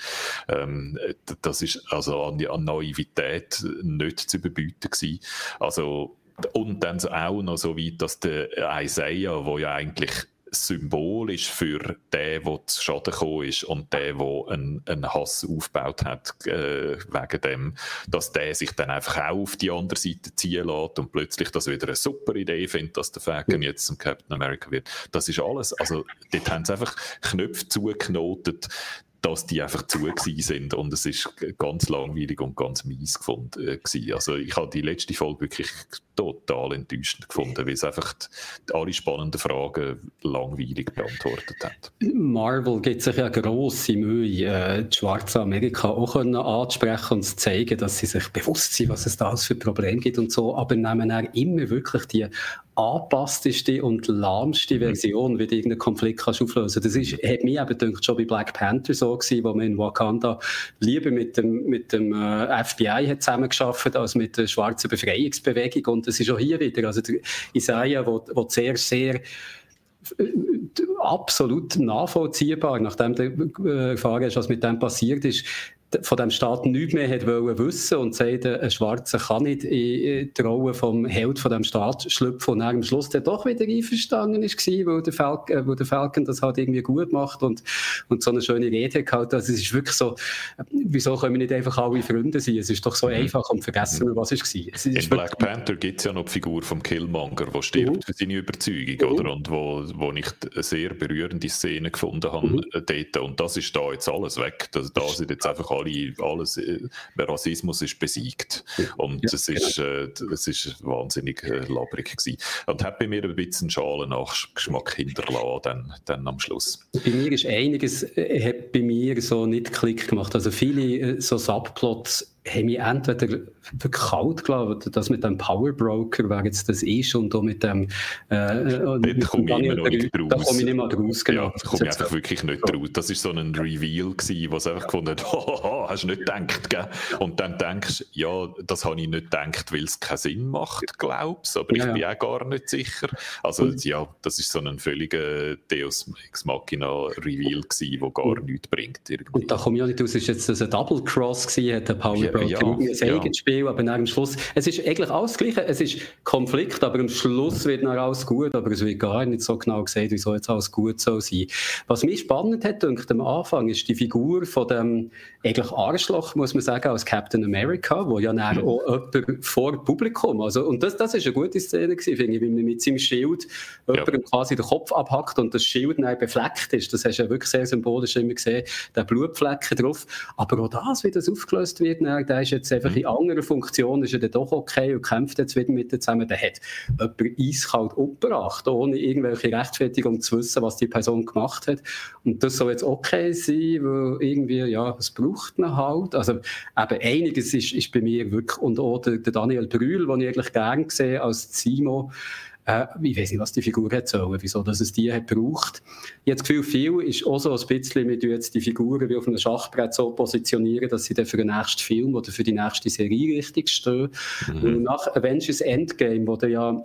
Ähm, das ist also an, an Naivität nicht zu überbieten gewesen. Also und dann auch noch so weit, dass der Isaiah, wo ja eigentlich symbolisch für den, der zu Schaden gekommen ist und den, der einen, einen Hass aufgebaut hat äh, wegen dem, dass der sich dann einfach auch auf die andere Seite ziehen lässt und plötzlich das wieder eine super Idee findet, dass der Falcon jetzt zum Captain America wird. Das ist alles, also dort haben sie einfach Knöpfe zugeknotet, dass die einfach zu sind und es ist ganz langweilig und ganz mies äh, Also ich habe die letzte Folge wirklich total enttäuschend gefunden, weil es einfach die, alle spannenden Fragen langweilig beantwortet hat. Marvel gibt sich ja grosse Mühe, äh, die schwarze Amerika auch können ansprechen und zu zeigen, dass sie sich bewusst sind, was es da für Probleme gibt und so, aber nehmen dann immer wirklich die angepassteste und lahmste mhm. Version, wie du irgendeinen Konflikt kannst auflösen Das ist, hat mich eben gedacht, schon bei Black Panther so gewesen, wo man in Wakanda lieber mit dem, mit dem äh, FBI hat zusammengearbeitet als mit der schwarzen Befreiungsbewegung. Und das ist auch hier wieder, also der Isaiah, wo, wo sehr, sehr äh, absolut nachvollziehbar, nachdem du äh, erfahren hast, was mit dem passiert ist, von dem Staat nichts mehr hat wollen wissen und sagt, ein Schwarzer kann nicht in die Rolle vom Held von dem Staat schlüpfen und am Schluss der doch wieder einverstanden ist weil der, Falcon, äh, weil der Falcon das halt irgendwie gut macht und, und so eine schöne Rede hat. Also es ist wirklich so, wieso können wir nicht einfach alle Freunde sein? Es ist doch so mhm. einfach und vergessen wir, was es war. Es In Black Panther gibt es ja noch die Figur vom Killmonger, der stirbt mhm. für seine Überzeugung, mhm. oder? Und wo, wo ich eine sehr berührende Szene gefunden habe mhm. dort. Und das ist da jetzt alles weg. Da, da sind jetzt einfach alle, alles, äh, Rassismus ist besiegt. Und ja, es, ist, genau. äh, es ist wahnsinnig äh, labrig gewesen. Und hat bei mir ein bisschen Schalen-Nachgeschmack hinterlassen, dann, dann am Schluss. Bei mir ist einiges, äh, hat bei mir so nicht Klick gemacht. Also viele äh, so Subplots haben mich entweder kalt gelassen, das mit dem Powerbroker, wer jetzt das ist, und auch mit dem äh, da komme ich immer noch nicht raus. Da komme ich nicht mal raus, genau. Ja, da komme ich einfach wirklich nicht raus. Das war so ein Reveal gewesen, was einfach gefunden hat, oh, hast du nicht gedacht, gell? Und dann denkst du, ja, das habe ich nicht gedacht, weil es keinen Sinn macht, glaubst aber ja, ich bin ja. auch gar nicht sicher. Also und, ja, das ist so ein völliger Deus Ex Machina Reveal gewesen, der gar nichts bringt. Irgendwie. Und da komme ich auch nicht raus, ist jetzt das ein Double Cross gewesen, hat der Power Broker ja, ein ja. Spiel, aber dann am Schluss, es ist eigentlich alles das Gleiche, es ist Konflikt, aber am Schluss wird dann alles gut, aber es wird gar nicht so genau gesagt, wieso jetzt alles gut soll sein. Was mich spannend hat, denke am Anfang, ist die Figur von dem eigentlich Arschloch, muss man sagen, als Captain America, wo ja dann mhm. auch jemand vor Publikum, also, und das, das ist eine gute Szene gewesen, finde ich, wie man mit seinem Schild ja. jemandem quasi den Kopf abhackt und das Schild dann befleckt ist. Das hast du ja wirklich sehr symbolisch immer gesehen, der Blutflecken drauf. Aber auch das, wie das aufgelöst wird, dann, der ist jetzt einfach mhm. in anderer Funktion, ist er dann doch okay und kämpft jetzt wieder mit dir zusammen. Der hat jemand eiskalt umgebracht, ohne irgendwelche Rechtfertigung zu wissen, was die Person gemacht hat. Und das soll jetzt okay sein, weil irgendwie, ja, es braucht man halt. Also eben einiges ist, ist bei mir wirklich, und auch der, der Daniel Brühl, den ich eigentlich gerne sehe als Zimo, äh, ich weiß nicht, was die Figur hat sollen, wieso dass es die hat braucht. Ich habe das Gefühl, viel ist auch so ein bisschen, wir jetzt die Figuren wie auf einem Schachbrett so positionieren, dass sie dann für den nächsten Film oder für die nächste Serie richtig stehen. Mhm. Und nach Avengers Endgame, wo der ja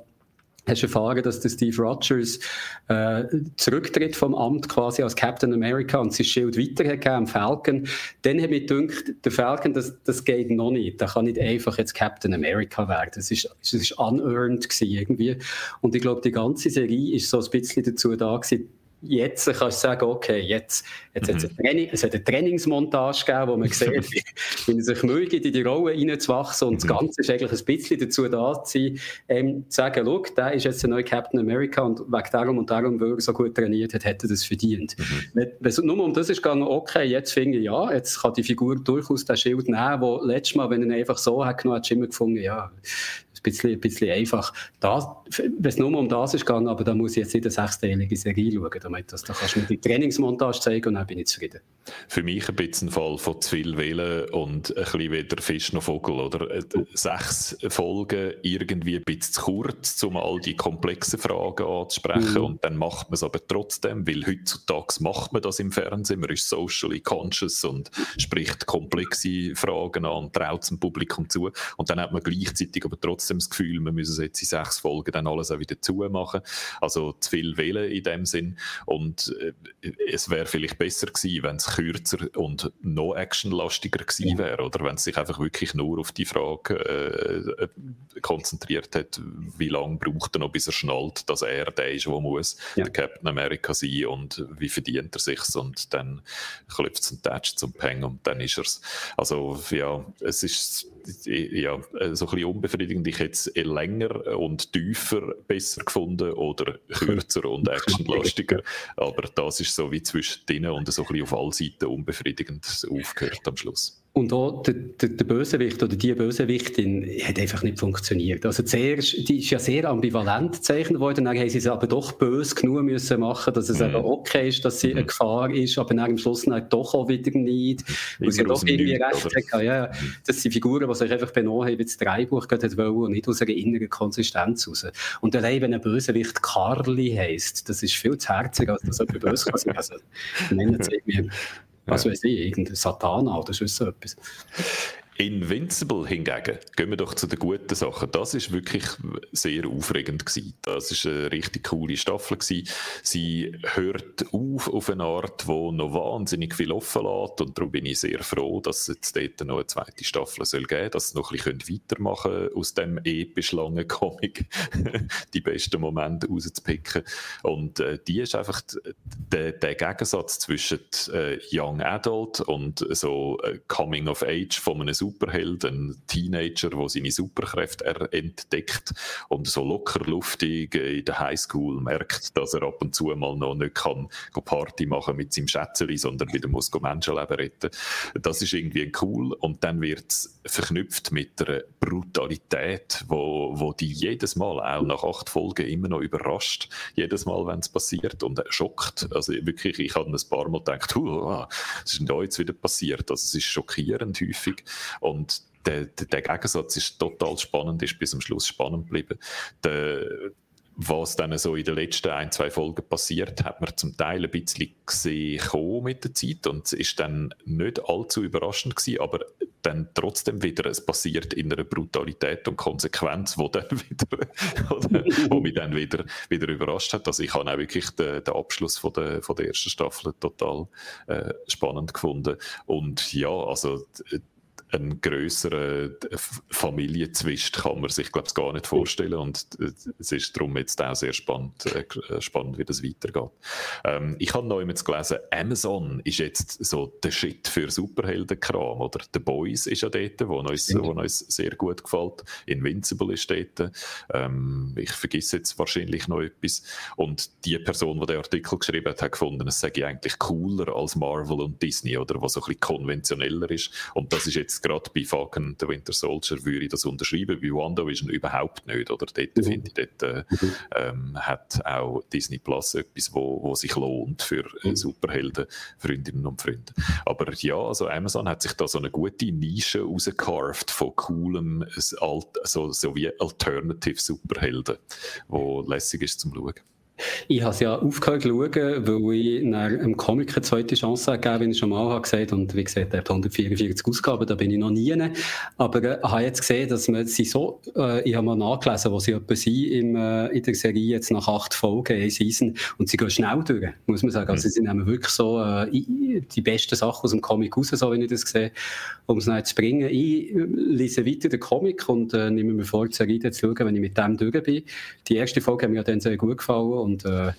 hast du erfahren, dass der Steve Rogers äh, zurücktritt vom Amt quasi als Captain America und sein Schild weitergegeben am Falcon. Dann habe ich gedacht, der Falcon, das, das geht noch nicht. Der kann nicht einfach jetzt Captain America werden. Das ist, das ist unearned gewesen irgendwie. Und ich glaube, die ganze Serie ist so ein bisschen dazu da gewesen, jetzt kannst du sagen, okay, jetzt, jetzt mhm. eine Training, es hat eine Trainingsmontage gegeben, wo man sieht, wie, er sich Mühe gibt, in die Rolle reinzuwachsen. Und mhm. das Ganze ist eigentlich ein bisschen dazu da, zu, ähm, zu sagen, schau, der ist jetzt der neue Captain America und wegen darum und darum, weil er so gut trainiert hat, hätte er das verdient. Mhm. Wenn, es nur um das ist gegangen, okay, jetzt finde ich, ja, jetzt kann die Figur durchaus das Schild nehmen, wo letztes Mal, wenn er ihn einfach so hat genommen, hat immer gefunden, ja, bisschen, ein bisschen einfach. Wenn es nur um das ist gegangen, aber da muss ich jetzt nicht eine sechsteilige Serie schauen, damit das, da kannst du mir die Trainingsmontage zeigen und dann bin ich zufrieden. Für mich ein bisschen ein Fall von zu viel Wählen und ein bisschen weder Fisch noch Vogel, oder? Äh, sechs Folgen irgendwie ein bisschen zu kurz, um all die komplexen Fragen anzusprechen mhm. und dann macht man es aber trotzdem, weil heutzutage macht man das im Fernsehen, man ist socially conscious und spricht komplexe Fragen an und traut es dem Publikum zu und dann hat man gleichzeitig aber trotzdem trotzdem das Gefühl, wir müssen jetzt in sechs Folgen dann alles auch wieder zumachen. Also zu viel wählen in dem Sinn. Und äh, es wäre vielleicht besser gewesen, wenn es kürzer und noch actionlastiger gewesen wäre. Oder wenn es sich einfach wirklich nur auf die Frage äh, konzentriert hat, wie lange braucht er noch, bis er schnallt, dass er der ist, der muss, ja. der Captain America sein und wie verdient er sich und dann klopft es einen Touch zum Peng und dann ist er es. Also ja, es ist ja, so ein bisschen unbefriedigend. Ich hätte es länger und tiefer besser gefunden oder kürzer und actionlastiger. Aber das ist so wie zwischen denen und so ein bisschen auf allen Seiten unbefriedigend aufgehört am Schluss. Und auch der, der, der, Bösewicht oder die Bösewichtin hat einfach nicht funktioniert. Also zuerst, die ist ja sehr ambivalent gezeichnet worden, dann haben sie es aber doch böse genug müssen machen, dass es mhm. eben okay ist, dass sie eine mhm. Gefahr ist, aber dann am Schluss dann doch auch wieder nicht, weil sie doch irgendwie recht hat. Ja, das sind Figuren, die sich einfach benommen haben, wie das Dreibuch gerade wollen und nicht aus einer inneren Konsistenz raus. Und allein, wenn ein Bösewicht Carly heisst, das ist viel zu herzig, als dass jemand böse kann sein. Also, nennen sie irgendwie was weiß ich, irgendein Satana oder so etwas. Invincible hingegen, gehen wir doch zu den guten Sachen. Das ist wirklich sehr aufregend gewesen. Das ist eine richtig coole Staffel gewesen. Sie hört auf auf eine Art, wo noch wahnsinnig viel offen lässt und darum bin ich sehr froh, dass es jetzt dort noch eine zweite Staffel soll geben, dass sie noch ein bisschen weitermachen aus dem episch langen Comic die besten Momente rauszupicken. Und äh, die ist einfach der, der Gegensatz zwischen äh, Young Adult und so äh, Coming of Age von einem Superheld, ein Teenager, der seine Superkräfte entdeckt und so locker luftig in der Highschool merkt, dass er ab und zu mal noch nicht kann Party machen mit seinem Schätzeli, sondern wieder muss Menschenleben retten. Das ist irgendwie cool und dann wird es verknüpft mit einer Brutalität, wo, wo die jedes Mal, auch nach acht Folgen, immer noch überrascht. Jedes Mal, wenn es passiert und schockt. Also wirklich, ich habe ein paar Mal gedacht, was ist denn da jetzt wieder passiert? Also es ist schockierend häufig. Und der, der, Gegensatz ist total spannend, ist bis zum Schluss spannend geblieben. Der, was dann so in den letzten ein, zwei Folgen passiert, hat man zum Teil ein bisschen gesehen mit der Zeit und es ist dann nicht allzu überraschend gewesen, aber dann trotzdem wieder, es passiert in einer Brutalität und Konsequenz, wo dann wieder, wo mich dann wieder, wieder überrascht hat. Also ich habe auch wirklich den, den Abschluss von der, von der ersten Staffel total äh, spannend gefunden und ja, also einen grösseren Familienzwist kann man sich, glaube ich, gar nicht vorstellen. Und es ist darum jetzt auch sehr spannend, äh, spannend wie das weitergeht. Ähm, ich habe noch jetzt gelesen, Amazon ist jetzt so der Shit für Superheldenkram, oder? The Boys ist ja dort, wo uns, wo uns sehr gut gefällt. Invincible ist dort. Ähm, ich vergesse jetzt wahrscheinlich noch etwas. Und die Person, die den Artikel geschrieben hat, hat gefunden, es sei eigentlich cooler als Marvel und Disney, oder? Was so ein bisschen konventioneller ist. Und das ist jetzt gerade bei Falcon The Winter Soldier, würde ich das unterschreiben. Bei WandaVision überhaupt nicht, oder? Dort mhm. finde ich, dort äh, mhm. ähm, hat auch Disney Plus etwas, wo, wo sich lohnt für äh, mhm. Superhelden, Freundinnen und Freunde. Aber ja, also Amazon hat sich da so eine gute Nische rausgecarved von coolem, so, so wie Alternative Superhelden, wo lässig ist zum Schauen. Ich habe es ja aufgehört zu schauen, weil ich einem Comic eine zweite Chance gegeben wie ich schon mal habe gesagt Und wie gesagt, er hat 144 Ausgaben, da bin ich noch nie. Aber äh, ich habe jetzt gesehen, dass man sie so, äh, ich habe mal nachgelesen, wo sie etwa sind im, äh, in der Serie jetzt nach acht Folgen, in Season. Und sie gehen schnell durch, muss man sagen. Also mhm. sie nehmen wirklich so äh, die besten Sachen aus dem Comic raus, so wie ich das sehe, um es zu bringen. Ich äh, lese weiter den Comic und nehme mir vor, die Serie zu schauen, wenn ich mit dem durch bin. Die erste Folge hat mir ja dann sehr gut gefallen und äh,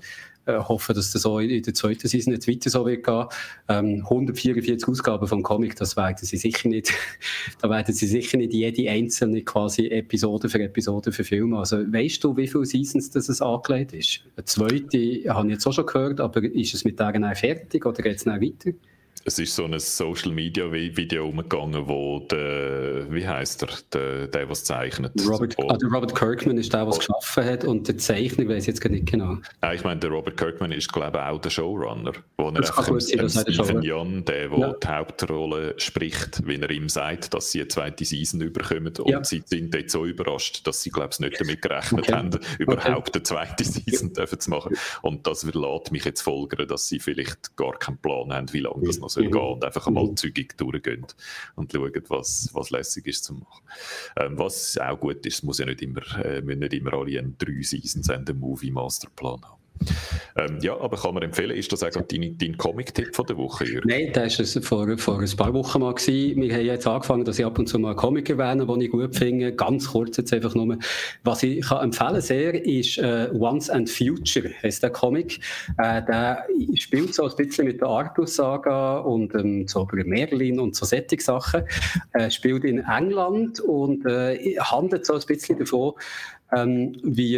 äh, hoffe, dass das auch in der zweiten Season jetzt weiter so wird gehen. Ähm, 144 Ausgaben vom Comic, das werden sie sicher nicht, da werden sie sicher nicht jede einzelne quasi Episode für Episode verfilmen. Also weißt du, wie viele Seasons das es angelegt ist? Eine zweite habe ich jetzt auch schon gehört, aber ist es mit denen fertig oder geht es noch weiter? Es ist so ein Social Media Video umgegangen, wo der, wie heißt er, der, der was zeichnet. Robert, oh. also Robert Kirkman ist der, was oh. geschaffen hat und der Zeichner weiß jetzt gar nicht genau. Ja, ich meine, der Robert Kirkman ist glaube ich auch der Showrunner, wo er einfach sein, Stephen Young, der, der ja. die Hauptrolle spricht, wenn er ihm sagt, dass sie eine zweite Season überkommen und ja. sie sind jetzt so überrascht, dass sie glaube ich nicht damit gerechnet okay. haben, überhaupt okay. eine zweite Season ja. dürfen zu machen. Und das lässt mich jetzt folgern, dass sie vielleicht gar keinen Plan haben, wie lange das noch soll mhm. gehen und einfach einmal mhm. zügig durchgehen und schauen, was, was lässig ist zu machen. Ähm, was auch gut ist, muss ja nicht immer, äh, müssen nicht immer alle einen drei Seasons einen Movie Masterplan haben. Ähm, ja, aber kann man empfehlen, ist das auch dein, dein Comic-Tipp von der Woche? Jürgen? Nein, das war vor, vor ein paar Wochen mal. Gewesen. Wir haben jetzt angefangen, dass ich ab und zu mal einen Comic erwähne, den ich gut finde. Ganz kurz jetzt einfach nur. Was ich kann empfehlen sehr, ist äh, Once and Future, heißt der Comic. Äh, der spielt so ein bisschen mit der Artus-Saga und ähm, so über Merlin und so solche Sachen. Äh, spielt in England und äh, handelt so ein bisschen davon, ähm, wie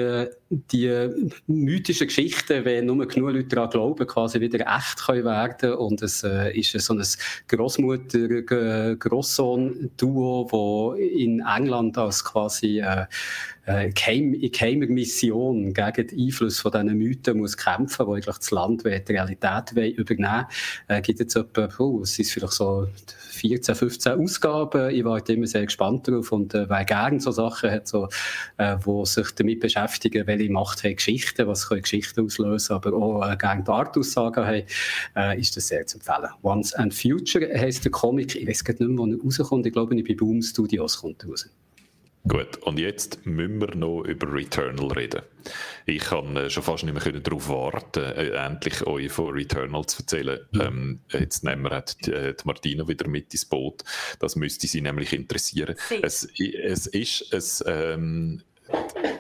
die mythischen Geschichten, wenn nur genug Leute daran glauben, quasi wieder echt können werden Und es äh, ist so ein Großmutter-Großsohn-Duo, wo in England als quasi äh, äh, geheimer Mission gegen den Einfluss von diesen Mythen muss kämpfen, wo eigentlich das Land die Realität übernehmen äh, gibt jetzt etwa, oh, es ist vielleicht so 14, 15 Ausgaben. Ich war immer sehr gespannt darauf und äh, wer gerne so Sachen hat, so, äh, wo sich damit beschäftigen, welche Macht haben Geschichten, was können Geschichten auslösen, aber auch äh, gerne die Art-Aussagen haben, äh, ist das sehr zu empfehlen. Once and Future heisst der Comic, ich weiß gar nicht mehr, wo er rauskommt, ich glaube, bei Boom Studios kommt er raus. Gut, und jetzt müssen wir noch über Returnal reden. Ich kann äh, schon fast nicht mehr darauf warten, äh, endlich euch von Returnal zu erzählen. Ähm, jetzt nehmen wir die, äh, die Martina wieder mit ins Boot. Das müsste sie nämlich interessieren. Es, es, ist ein ähm,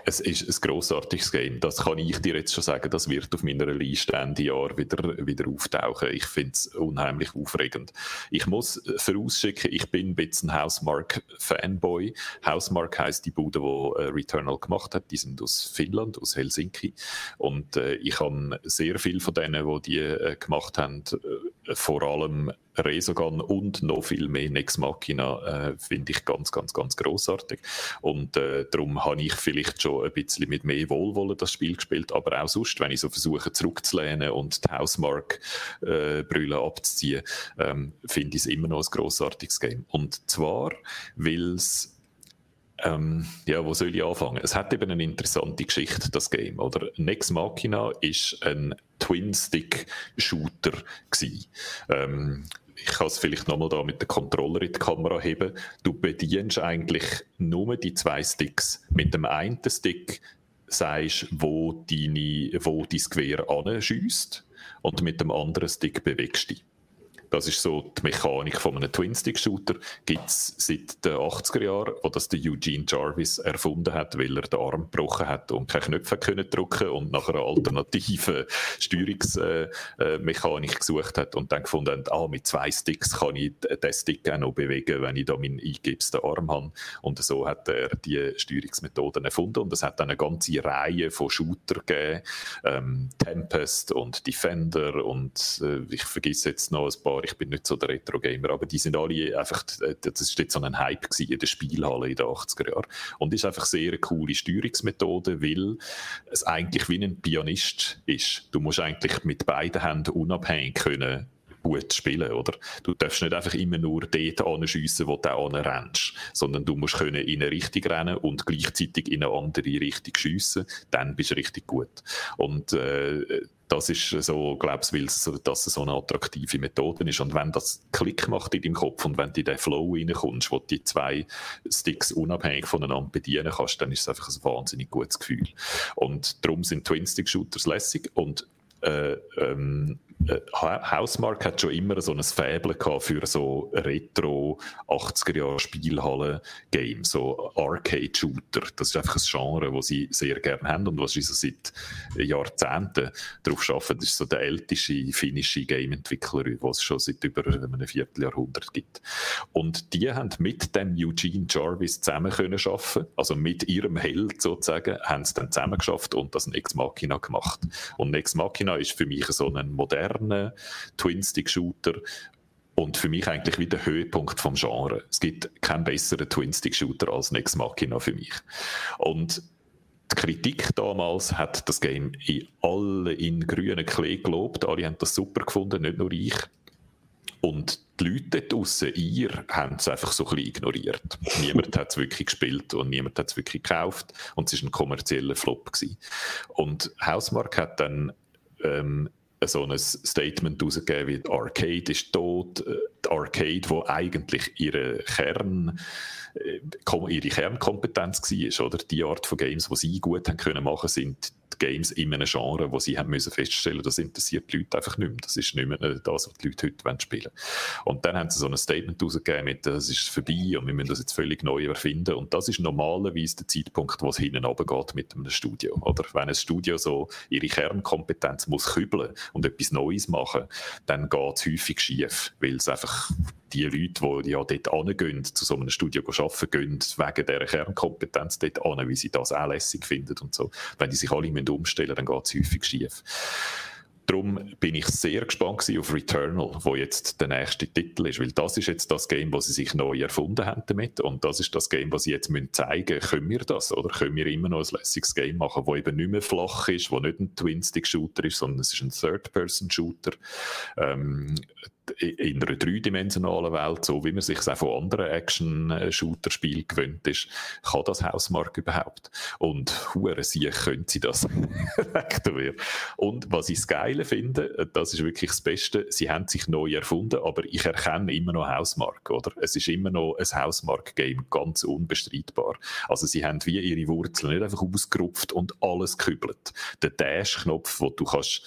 es ist ein grossartiges Game. Das kann ich dir jetzt schon sagen. Das wird auf meiner Liste Ende Jahr wieder, wieder auftauchen. Ich finde es unheimlich aufregend. Ich muss vorausschicken, ich bin ein bisschen Housemark-Fanboy. Housemark heisst die Bude, die äh, Returnal gemacht hat. Die sind aus Finnland, aus Helsinki. Und äh, ich habe sehr viel von denen, die die äh, gemacht haben, äh, vor allem Resogun und noch viel mehr Nex Machina äh, finde ich ganz, ganz, ganz großartig. Und äh, darum habe ich vielleicht schon ein bisschen mit mehr Wohlwollen das Spiel gespielt, aber auch sonst, wenn ich so versuche zurückzulehnen und die Housemark-Brille äh, abzuziehen, ähm, finde ich es immer noch ein großartiges Game. Und zwar, weil es ähm, ja, wo soll ich anfangen? Es hat eben eine interessante Geschichte, das Game, oder? Nex Machina ist ein Twin-Stick-Shooter Ähm, ich kann es vielleicht nochmal da mit dem Controller in die Kamera heben. Du bedienst eigentlich nur die zwei Sticks. Mit dem einen Stick sagst wo, deine, wo dein Gewehr anschießt und mit dem anderen Stick bewegst du dich. Das ist so die Mechanik von einem Twin-Stick-Shooter. Gibt es seit den 80er Jahren, wo das der Eugene Jarvis erfunden hat, weil er den Arm gebrochen hat und keine Knöpfe können drücken und nach einer alternativen Steuerungsmechanik gesucht hat und dann gefunden hat, ah, mit zwei Sticks kann ich den Stick auch noch bewegen, wenn ich da meinen eingebsten Arm habe. Und so hat er die Steuerungsmethoden erfunden und es hat dann eine ganze Reihe von Shooter gegeben, ähm, Tempest und Defender und äh, ich vergesse jetzt noch ein paar, ich bin nicht so der Retro-Gamer, aber die sind alle einfach, äh, das ist jetzt so ein Hype in der Spielhalle in den 80er Jahren. Und ist einfach sehr eine coole Steuerungsmethode, weil es eigentlich wie ein Pianist ist. Du musst eigentlich mit beiden Händen unabhängig können gut spielen, oder? Du darfst nicht einfach immer nur dort anschiessen, wo du rennst, sondern du musst können in eine Richtung rennen und gleichzeitig in eine andere Richtung schiessen, dann bist du richtig gut. Und äh, das ist so, glaubst es, dass es so eine attraktive Methode ist. Und wenn das Klick macht in deinem Kopf und wenn du in den Flow reinkommst, wo du die zwei Sticks unabhängig voneinander bedienen kannst, dann ist es einfach ein wahnsinnig gutes Gefühl. Und darum sind Twin-Stick-Shooters lässig und äh, ähm, äh, Housemark hat schon immer so ein Faible für so Retro 80er Jahre Spielhalle Games, so Arcade Shooter. Das ist einfach ein Genre, das sie sehr gerne haben und was sie so seit Jahrzehnten darauf arbeiten. Das ist so der älteste finnische Game Entwickler, was es schon seit über einem Vierteljahrhundert gibt. Und die haben mit dem Eugene Jarvis zusammen können schaffen, also mit ihrem Held sozusagen, haben sie dann zusammen geschafft und das Ex Machina gemacht. Und Ex Machina ist für mich so ein moderner modernen Twin-Stick-Shooter und für mich eigentlich wie der Höhepunkt vom Genre. Es gibt keinen besseren Twin-Stick-Shooter als Nex Machina für mich. Und die Kritik damals hat das Game in alle in grünen Klee gelobt. Alle haben das super gefunden, nicht nur ich. Und die Leute draussen, ihr, haben es einfach so ein bisschen ignoriert. niemand hat es wirklich gespielt und niemand hat es wirklich gekauft. Und es war ein kommerzieller Flop. Gewesen. Und Hausmark hat dann ähm, so ein Statement rausgegeben wie die Arcade ist tot. Äh, die Arcade, wo eigentlich ihre Kern, äh, ihre Kernkompetenz war, oder? Die Art von Games, die sie gut haben können machen, sind Games in einem Genre, wo sie haben müssen feststellen, das interessiert die Leute einfach nicht mehr. Das ist nicht mehr das, was die Leute heute spielen wollen. Und dann haben sie so ein Statement rausgegeben mit, das ist vorbei und wir müssen das jetzt völlig neu erfinden. Und das ist normalerweise der Zeitpunkt, wo es hinten runtergeht mit einem Studio. Oder wenn ein Studio so ihre Kernkompetenz muss kübeln und etwas Neues machen, dann geht es häufig schief, weil es einfach die Leute, die ja dort hingehen, zu so einem Studio arbeiten gehen, wegen dieser Kernkompetenz dort hin, wie sie das auch lässig finden und so. Wenn die sich alle umstellen dann geht es häufig schief. Darum bin ich sehr gespannt auf Returnal, wo jetzt der nächste Titel ist, weil das ist jetzt das Game, wo sie sich neu erfunden haben damit und das ist das Game, was sie jetzt müssen zeigen, können wir das oder können wir immer noch ein lässiges Game machen, wo eben nicht mehr flach ist, wo nicht ein Twin-Stick-Shooter ist, sondern es ist ein Third-Person-Shooter. Ähm, in einer dreidimensionalen Welt, so wie man sich auch von anderen Action-Shooter-Spielen gewöhnt ist, kann das Hausmark überhaupt. Und hure sie können sie das Und was ich das Geile finde, das ist wirklich das Beste, sie haben sich neu erfunden, aber ich erkenne immer noch Hausmark, oder? Es ist immer noch ein Hausmark-Game, ganz unbestreitbar. Also sie haben wie ihre Wurzeln nicht einfach ausgerupft und alles gekübelt. Der Dash-Knopf, wo du kannst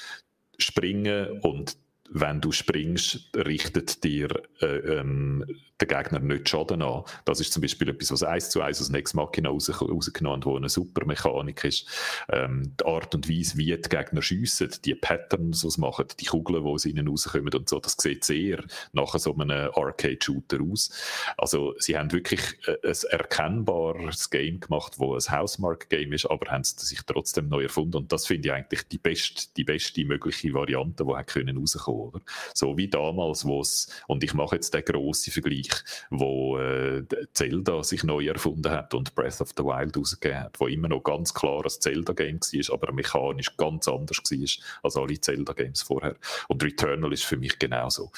springen und wenn du springst, richtet dir äh, ähm, der Gegner nicht Schaden an. Das ist zum Beispiel etwas, was eins zu eins aus Next Machina raus, rausgenommen wo eine super Mechanik ist. Ähm, die Art und Weise, wie die Gegner schiessen, die Patterns, die sie machen, die Kugeln, die aus ihnen rauskommen und so, das sieht sehr nach so einem Arcade-Shooter aus. Also sie haben wirklich äh, ein erkennbares Game gemacht, wo ein Housemark-Game ist, aber haben sich trotzdem neu erfunden und das finde ich eigentlich die beste, die beste mögliche Variante, die können rauskommen oder? So wie damals, wo es, und ich mache jetzt den grossen Vergleich, wo äh, Zelda sich neu erfunden hat und Breath of the Wild rausgegeben hat, wo immer noch ganz klar ein Zelda-Game war, aber mechanisch ganz anders war als alle Zelda-Games vorher. Und Returnal ist für mich genauso.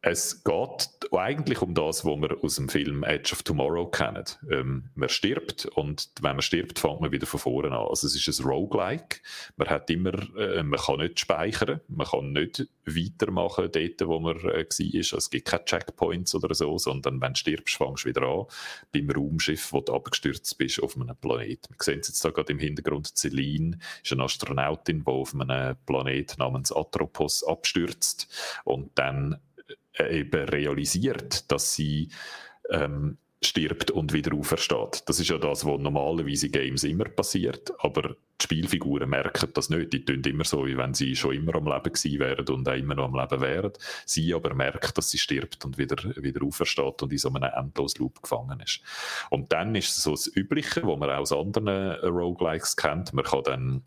Es geht eigentlich um das, was wir aus dem Film Edge of Tomorrow kennen. Ähm, man stirbt und wenn man stirbt, fängt man wieder von vorne an. Also es ist ein Roguelike. Man hat immer, äh, man kann nicht speichern, man kann nicht weitermachen dort, wo man äh, war. Also es gibt keine Checkpoints oder so, sondern wenn du stirbst, fängst du wieder an beim Raumschiff, wo du abgestürzt bist auf einem Planet. Wir sehen es jetzt da gerade im Hintergrund. Celine ist eine Astronautin, die auf einem Planet namens Atropos abstürzt und dann eben realisiert, dass sie ähm, stirbt und wieder aufersteht. Das ist ja das, was normalerweise in Games immer passiert, aber die Spielfiguren merken das nicht. Die tun immer so, wie wenn sie schon immer am Leben gewesen wären und auch immer noch am Leben wären. Sie aber merkt, dass sie stirbt und wieder, wieder aufersteht und in so einem Endlosloop gefangen ist. Und dann ist so das Übliche, was man auch aus anderen Roguelikes kennt. Man kann dann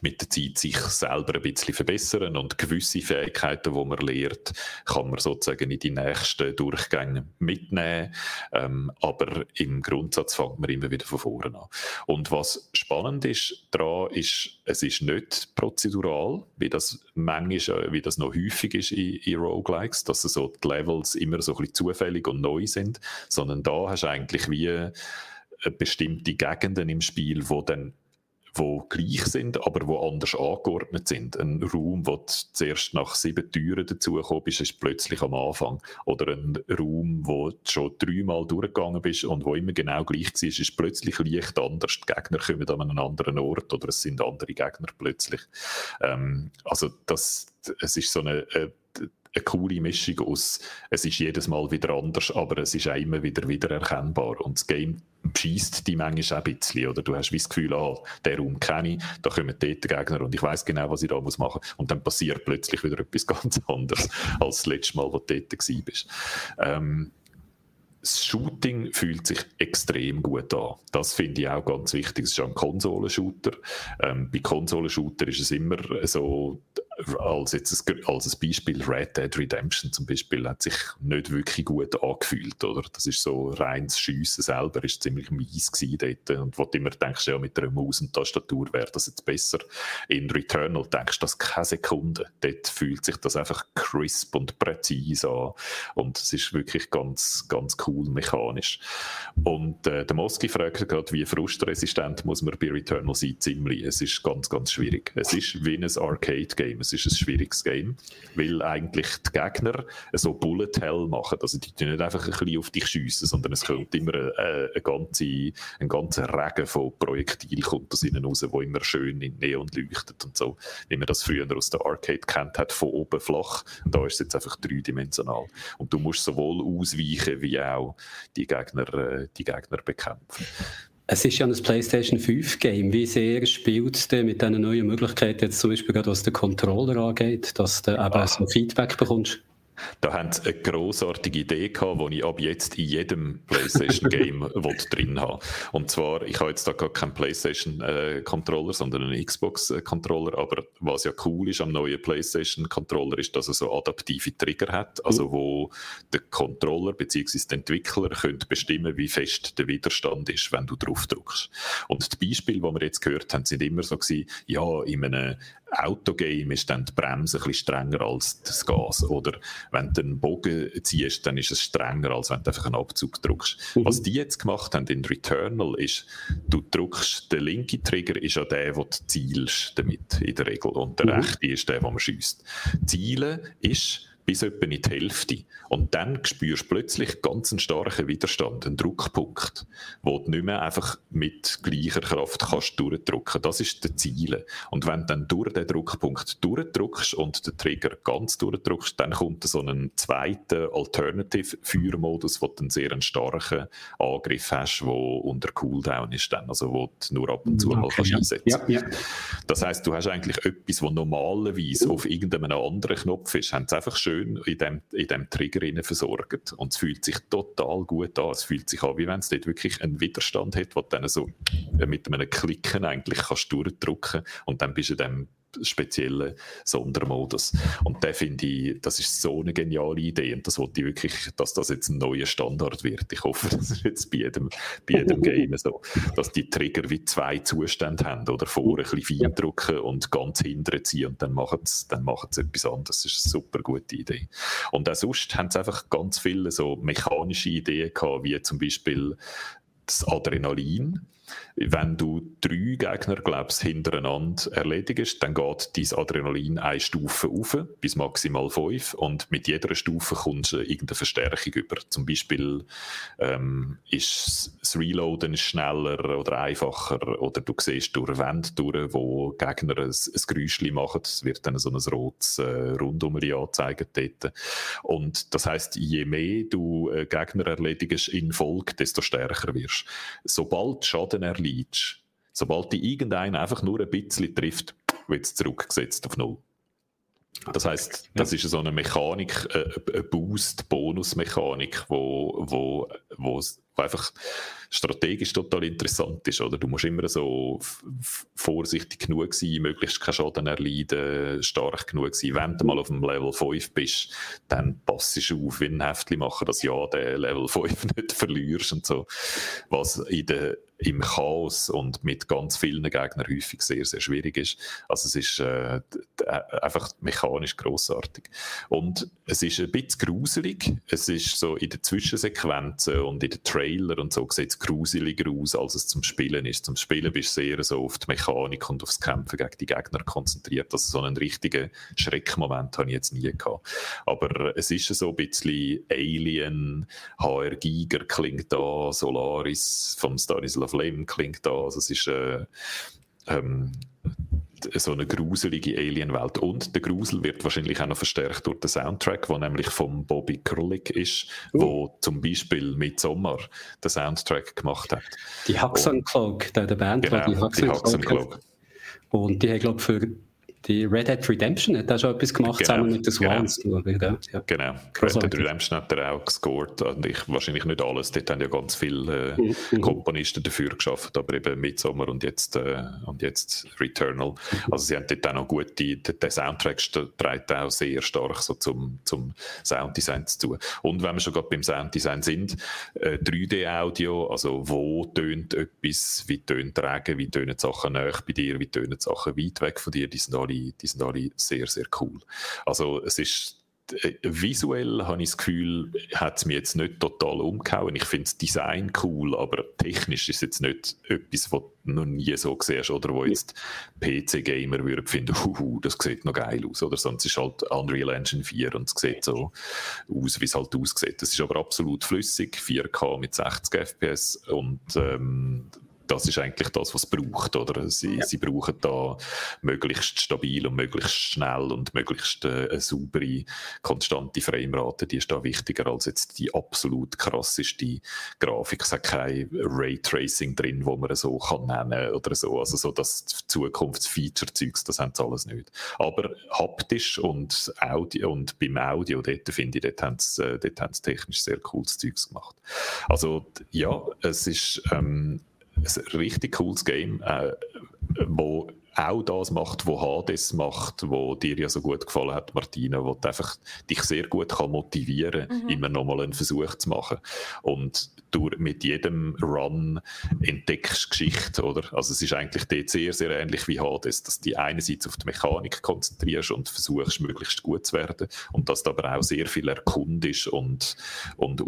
mit der Zeit sich selber ein bisschen verbessern und gewisse Fähigkeiten, die man lernt, kann man sozusagen in die nächsten Durchgänge mitnehmen. Ähm, aber im Grundsatz fängt man immer wieder von vorne an. Und was spannend ist daran, ist, es ist nicht prozedural, wie das manchmal, wie das noch häufig ist in, in Roguelikes, dass so die Levels immer so ein bisschen zufällig und neu sind, sondern da hast du eigentlich wie äh, bestimmte Gegenden im Spiel, wo dann wo gleich sind, aber wo anders angeordnet sind. Ein Raum, wo du zuerst nach sieben Türen dazugekommen bist, ist plötzlich am Anfang. Oder ein Raum, wo du schon dreimal durchgegangen bist und wo immer genau gleich war, ist plötzlich leicht anders. Die Gegner kommen an einen anderen Ort oder es sind andere Gegner plötzlich. Ähm, also das, es ist so eine, eine äh, eine coole Mischung aus, es ist jedes Mal wieder anders, aber es ist auch immer wieder wieder erkennbar. Und das Game schießt die manchmal auch ein bisschen, oder du hast wie das Gefühl, ah, der Raum kenne ich, da kommen dort Gegner und ich weiß genau, was ich da muss machen muss. Und dann passiert plötzlich wieder etwas ganz anderes als das letzte Mal, wo du dort warst. Ähm, das Shooting fühlt sich extrem gut an. Das finde ich auch ganz wichtig. Es ist ein Konsolenshooter. Ähm, bei Konsolenshooter ist es immer so, als, jetzt ein, als ein Beispiel Red Dead Redemption zum Beispiel hat sich nicht wirklich gut angefühlt, oder? Das ist so reines Schiessen selber ist ziemlich mies gewesen dort und wo du immer denkst, ja mit einer Maus und Tastatur wäre das jetzt besser. In Returnal denkst du das keine Sekunde. Dort fühlt sich das einfach crisp und präzise an und es ist wirklich ganz, ganz cool mechanisch. Und äh, der Moski fragt gerade, wie frustresistent muss man bei Returnal sein? Ziemlich. Es ist ganz, ganz schwierig. Es ist wie ein Arcade-Game es ist ein schwieriges Game, weil eigentlich die Gegner so Bullet Hell machen. Also die tun nicht einfach ein bisschen auf dich schiessen, sondern es kommt immer eine, eine ganze, ein ganzer Regen von Projektilen kommt aus ihnen raus, wo immer schön in Neon leuchtet und so. Wie man das früher aus der Arcade kennt hat, von oben flach. Da ist es jetzt einfach dreidimensional. Und du musst sowohl ausweichen wie auch die Gegner, äh, die Gegner bekämpfen. Es ist ja ein PlayStation 5 Game. Wie sehr spielt es denn mit diesen neuen Möglichkeiten jetzt zum Beispiel gerade was den Controller angeht, dass du eben so Feedback bekommst? Da haben sie eine grossartige Idee gehabt, die ich ab jetzt in jedem PlayStation-Game drin habe. Und zwar, ich habe jetzt da gar keinen PlayStation-Controller, sondern einen Xbox-Controller, aber was ja cool ist am neuen PlayStation-Controller, ist, dass er so adaptive Trigger hat, also wo der Controller bzw. der Entwickler können bestimmen, wie fest der Widerstand ist, wenn du drauf drückst. Und die Beispiele, die wir jetzt gehört haben, sind immer so gewesen, ja, in einem Autogame ist dann die Bremse ein bisschen strenger als das Gas. Oder wenn du einen Bogen ziehst, dann ist es strenger, als wenn du einfach einen Abzug drückst. Mhm. Was die jetzt gemacht haben in Returnal ist, du drückst, der linke Trigger ist ja der, wo du zielst damit, in der Regel. Und der mhm. rechte ist der, wo man schießt. Zielen ist, bis etwa in die Hälfte. Und dann spürst du plötzlich ganz einen starken Widerstand, einen Druckpunkt, wo du nicht mehr einfach mit gleicher Kraft kannst durchdrücken. Das ist der Ziel. Und wenn du dann durch den Druckpunkt durchdrückst und den Trigger ganz durchdrückst, dann kommt so ein zweiter Alternative-Feuermodus, wo du einen sehr starken Angriff hast, der unter Cooldown ist dann, also wo du nur ab und zu okay, mal kannst einsetzen ja, ja. Das heißt, du hast eigentlich etwas, was normalerweise auf irgendeinem anderen Knopf ist, haben einfach schön schön in dem, in dem Trigger versorgt. Und es fühlt sich total gut an. Es fühlt sich an, wie wenn es dort wirklich einen Widerstand hat, wo du dann so mit einem Klicken eigentlich kannst durchdrücken und dann bist du in dem speziellen Sondermodus. Und der finde ich, das ist so eine geniale Idee und das wollte ich wirklich, dass das jetzt ein neuer Standard wird. Ich hoffe, das ist jetzt bei jedem, bei jedem Game so, dass die Trigger wie zwei Zustände haben oder vorne ein bisschen fein drücken und ganz hinten ziehen und dann machen sie dann machen's etwas anderes. Das ist eine super gute Idee. Und auch sonst haben sie einfach ganz viele so mechanische Ideen gehabt, wie zum Beispiel das Adrenalin wenn du drei Gegner, glaubst hintereinander erledigst, dann geht dein Adrenalin eine Stufe auf, bis maximal fünf. Und mit jeder Stufe kommst du irgendeine Verstärkung über. Zum Beispiel ähm, ist das Reloaden schneller oder einfacher oder du siehst durch Wände durch, wo Gegner ein, ein Geräusch machen. Es wird dann so ein rotes äh, Rundumli anzeigen dort. Und das heißt, je mehr du äh, Gegner erledigst in Folge, desto stärker wirst. Sobald Schaden Schaden erleidest, sobald dich irgendeiner einfach nur ein bisschen trifft, wird es zurückgesetzt auf Null. Das heißt, das ist so eine Mechanik, äh, eine Boost-Bonus-Mechanik, wo, wo, wo einfach strategisch total interessant ist. Oder? Du musst immer so vorsichtig genug sein, möglichst keinen Schaden erleiden, stark genug sein. Wenn du mal auf dem Level 5 bist, dann passt du auf wie ein Heftchen machen, dass ja den Level 5 nicht verlierst und so. Was in der im Chaos und mit ganz vielen Gegnern häufig sehr, sehr schwierig ist. Also es ist äh, einfach mechanisch großartig. Und es ist ein bisschen gruselig. Es ist so in den Zwischensequenzen und in den Trailer und so sieht es gruseliger aus, als es zum Spielen ist. Zum Spielen bist du sehr so auf die Mechanik und aufs Kämpfen gegen die Gegner konzentriert. Also so einen richtigen Schreckmoment habe ich jetzt nie gehabt. Aber es ist so ein bisschen Alien, HR Giger klingt da, Solaris vom Stanislav Flame klingt da. Also es ist äh, ähm, so eine gruselige Alienwelt. Und der Grusel wird wahrscheinlich auch noch verstärkt durch den Soundtrack, der nämlich von Bobby Krullig ist, uh. wo zum Beispiel mit Sommer den Soundtrack gemacht hat. Die Haxan Cloak, der, der Band, genau, die Haxan Cloak. Und die haben, glaube ich, für die Red Dead Redemption hat er schon etwas gemacht, genau, zusammen mit den Swans. Genau, ja. genau. Red Dead Redemption hat er auch gescored. Und ich, wahrscheinlich nicht alles, dort haben ja ganz viele äh, mhm. Komponisten dafür geschafft, aber eben Midsommar und jetzt, äh, und jetzt Returnal. Also sie haben dort auch noch gut, die, der Soundtrack trägt auch sehr stark so zum, zum Sounddesign zu. Und wenn wir schon gerade beim Sounddesign sind, äh, 3D-Audio, also wo tönt etwas, wie tönt Regen, wie tönen Sachen näher bei dir, wie tönen Sachen weit weg von dir, die sind alle alle, die sind alle sehr, sehr cool. Also es ist äh, visuell habe ich das Gefühl, hat es mich jetzt nicht total umgehauen. Ich finde das Design cool, aber technisch ist es jetzt nicht etwas, was du noch nie so siehst oder wo jetzt PC-Gamer würden finden, huhu, das sieht noch geil aus. Oder sonst ist halt Unreal Engine 4 und es sieht so aus, wie es halt aussieht. Es ist aber absolut flüssig, 4K mit 60 FPS und ähm, das ist eigentlich das, was es braucht. Oder? Sie, ja. sie brauchen da möglichst stabil und möglichst schnell und möglichst äh, eine saubere, konstante Framerate. Die ist da wichtiger als jetzt die absolut krasseste Grafik. Es hat kein Raytracing drin, wo man so kann nennen oder so. Also so das Zukunftsfeature-Zeugs, das haben sie alles nicht. Aber haptisch und, Audio, und beim Audio, dort finde ich, dort haben, sie, äh, dort haben sie technisch sehr cooles Zeugs gemacht. Also ja, es ist ähm, ein richtig cooles Game, äh, wo auch das macht, was Hades macht, wo dir ja so gut gefallen hat, Martina, wo einfach dich sehr gut kann motivieren, mhm. immer nochmal einen Versuch zu machen. Und du mit jedem Run entdeckst Geschichte, oder? Also es ist eigentlich dort sehr, sehr ähnlich wie Hades, dass du dich einerseits auf die Mechanik konzentrierst und versuchst, möglichst gut zu werden und dass du aber auch sehr viel erkundest und, und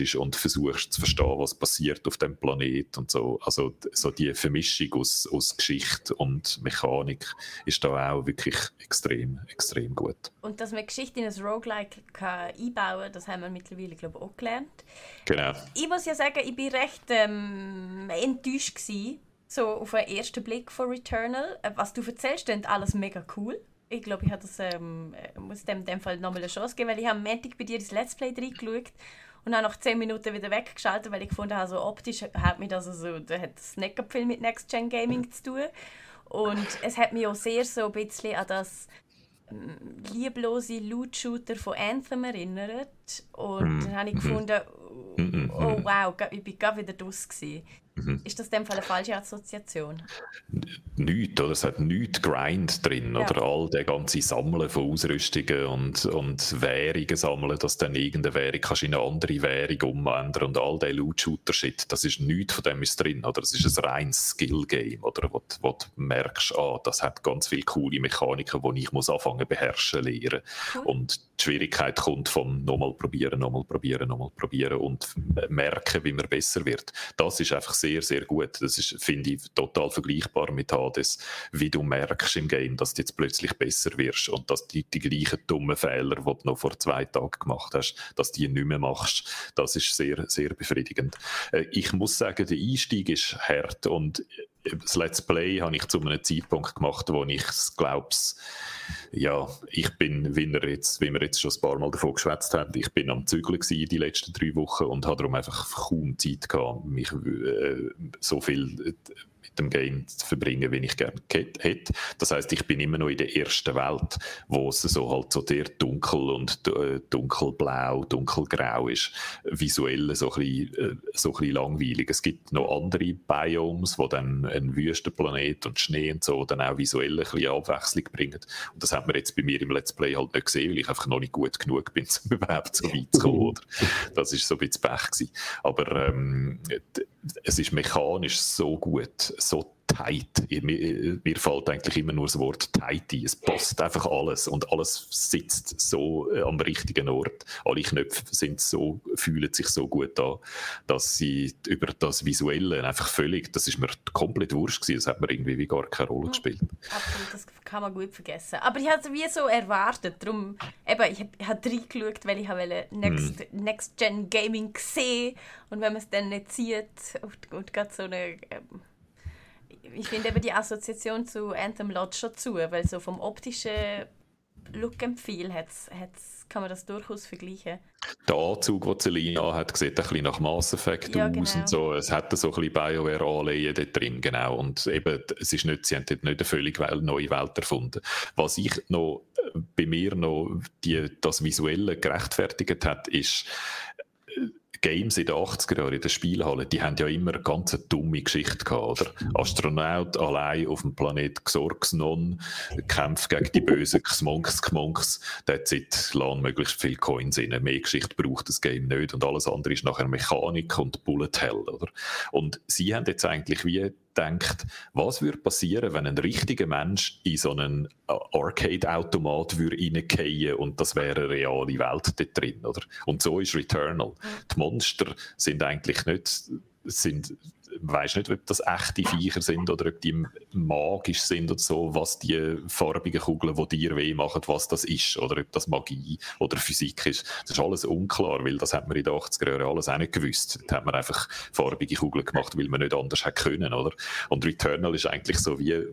ist und versuchst zu verstehen, was passiert auf dem Planet und so. Also so die Vermischung aus, aus Geschichte und Mechanik ist da auch wirklich extrem, extrem gut. Und dass man Geschichte in ein Roguelike kann einbauen kann, das haben wir mittlerweile, glaube ich, auch gelernt. Genau. Ich muss ja sagen, ich war recht ähm, enttäuscht gewesen, so auf den ersten Blick von Returnal. Äh, was du erzählst, klingt alles mega cool. Ich glaube, ich das, ähm, äh, muss dem in dem Fall nochmal eine Chance geben, weil ich am Montag bei dir das Let's Play reingeschaut und dann nach 10 Minuten wieder weggeschaltet, weil ich gefunden habe, so optisch hat mich das so, da hat das nicht viel mit Next Gen Gaming zu tun. Und es hat mich auch sehr so ein bisschen an das ähm, lieblose Loot-Shooter von Anthem erinnert. Und mm. dann habe ich gefunden, mm, oh wow, ich war gerade wieder draus. Mhm. Ist das in dem Fall eine falsche Assoziation? Nichts, oder? Es hat nichts Grind drin, ja. oder? All der ganze Sammeln von Ausrüstungen und, und Währungen sammeln, dass dann irgendeine Währung kannst in eine andere Währung umändern und all der Loot-Shooter-Shit, das ist nichts von dem ist drin, oder? Das ist ein reines Skill-Game, oder? Wo, wo du merkst, ah, das hat ganz viele coole Mechaniken, die ich muss anfangen beherrschen lernen. Cool. Und die Schwierigkeit kommt vom nochmal probieren, nochmal probieren, nochmal probieren und merken, wie man besser wird. Das ist einfach sehr, sehr gut. Das ist, finde ich, total vergleichbar mit Hades, wie du merkst im Game, dass du jetzt plötzlich besser wirst und dass die, die gleichen dummen Fehler, die du noch vor zwei Tagen gemacht hast, dass die nicht mehr machst. Das ist sehr, sehr befriedigend. Äh, ich muss sagen, der Einstieg ist hart und das Let's Play habe ich zu einem Zeitpunkt gemacht, wo ich glaube, ja, ich bin, wie wir, jetzt, wie wir jetzt schon ein paar Mal davon geschwätzt haben, ich bin am Zügeln die letzten drei Wochen und habe darum einfach kaum Zeit gehabt, mich äh, so viel dem Game zu verbringen, wie ich gerne hätte. Das heißt, ich bin immer noch in der ersten Welt, wo es so halt so sehr dunkel und äh, dunkelblau, dunkelgrau ist, visuell so ein, bisschen, äh, so ein bisschen langweilig. Es gibt noch andere Biomes, wo dann ein Wüstenplanet und Schnee und so dann auch visuell ein bisschen Abwechslung bringen. Und das hat man jetzt bei mir im Let's Play halt nicht gesehen, weil ich einfach noch nicht gut genug bin, um überhaupt so weit zu kommen. Oder? Das ist so ein bisschen Pech gewesen. Aber ähm, es ist mechanisch so gut, so tight. Mir, mir fällt eigentlich immer nur das Wort tight ein. Es passt einfach alles und alles sitzt so äh, am richtigen Ort. Alle Knöpfe sind so, fühlen sich so gut an, dass sie über das Visuelle einfach völlig, das ist mir komplett wurscht gewesen. Das hat mir irgendwie wie gar keine Rolle gespielt. Absolut, das kann man gut vergessen. Aber ich habe es wie so erwartet. Darum, eben, ich habe hab reingeschaut, weil ich habe Next, hm. Next Gen Gaming gesehen und wenn man es dann nicht sieht und, und gerade so eine ähm, ich finde eben die Assoziation zu Anthem Lodge schon zu, weil so vom optischen Look and Feel hat's, hat's, kann man das durchaus vergleichen. Der Anzug, den Celina hat, sieht ein bisschen nach Mass Effect ja, aus genau. und so. Es hat so ein bisschen BioWare-Anleihen dort drin, genau. Und eben, es ist nicht, sie haben dort nicht eine völlig neue Welt erfunden. Was ich noch, äh, bei mir noch die, das Visuelle gerechtfertigt hat, ist, Games in den 80er Jahren in der Spielhalle, die haben ja immer eine ganz dumme Geschichte gehabt, oder? Astronaut allein auf dem Planet Xorxnon, kämpft gegen die bösen Xmonks, Xmonks, hat seit lang möglichst viel Coins in. Mehr Geschichte braucht das Game nicht und alles andere ist nachher Mechanik und Bullet Hell, oder? Und sie haben jetzt eigentlich wie denkt, was würde passieren, wenn ein richtiger Mensch in so einen Arcade-Automat würde und das wäre eine reale Welt dort drin, oder? Und so ist Returnal. Die Monster sind eigentlich nicht sind weiß nicht, ob das echte Viecher sind oder ob die magisch sind oder so, was die farbigen Kugeln, die dir weh machen, was das ist oder ob das Magie oder Physik ist. Das ist alles unklar, weil das hat man in den 80er Jahren alles auch nicht gewusst. Da hat man einfach farbige Kugeln gemacht, weil man nicht anders hätte können, oder? Und Returnal ist eigentlich so wie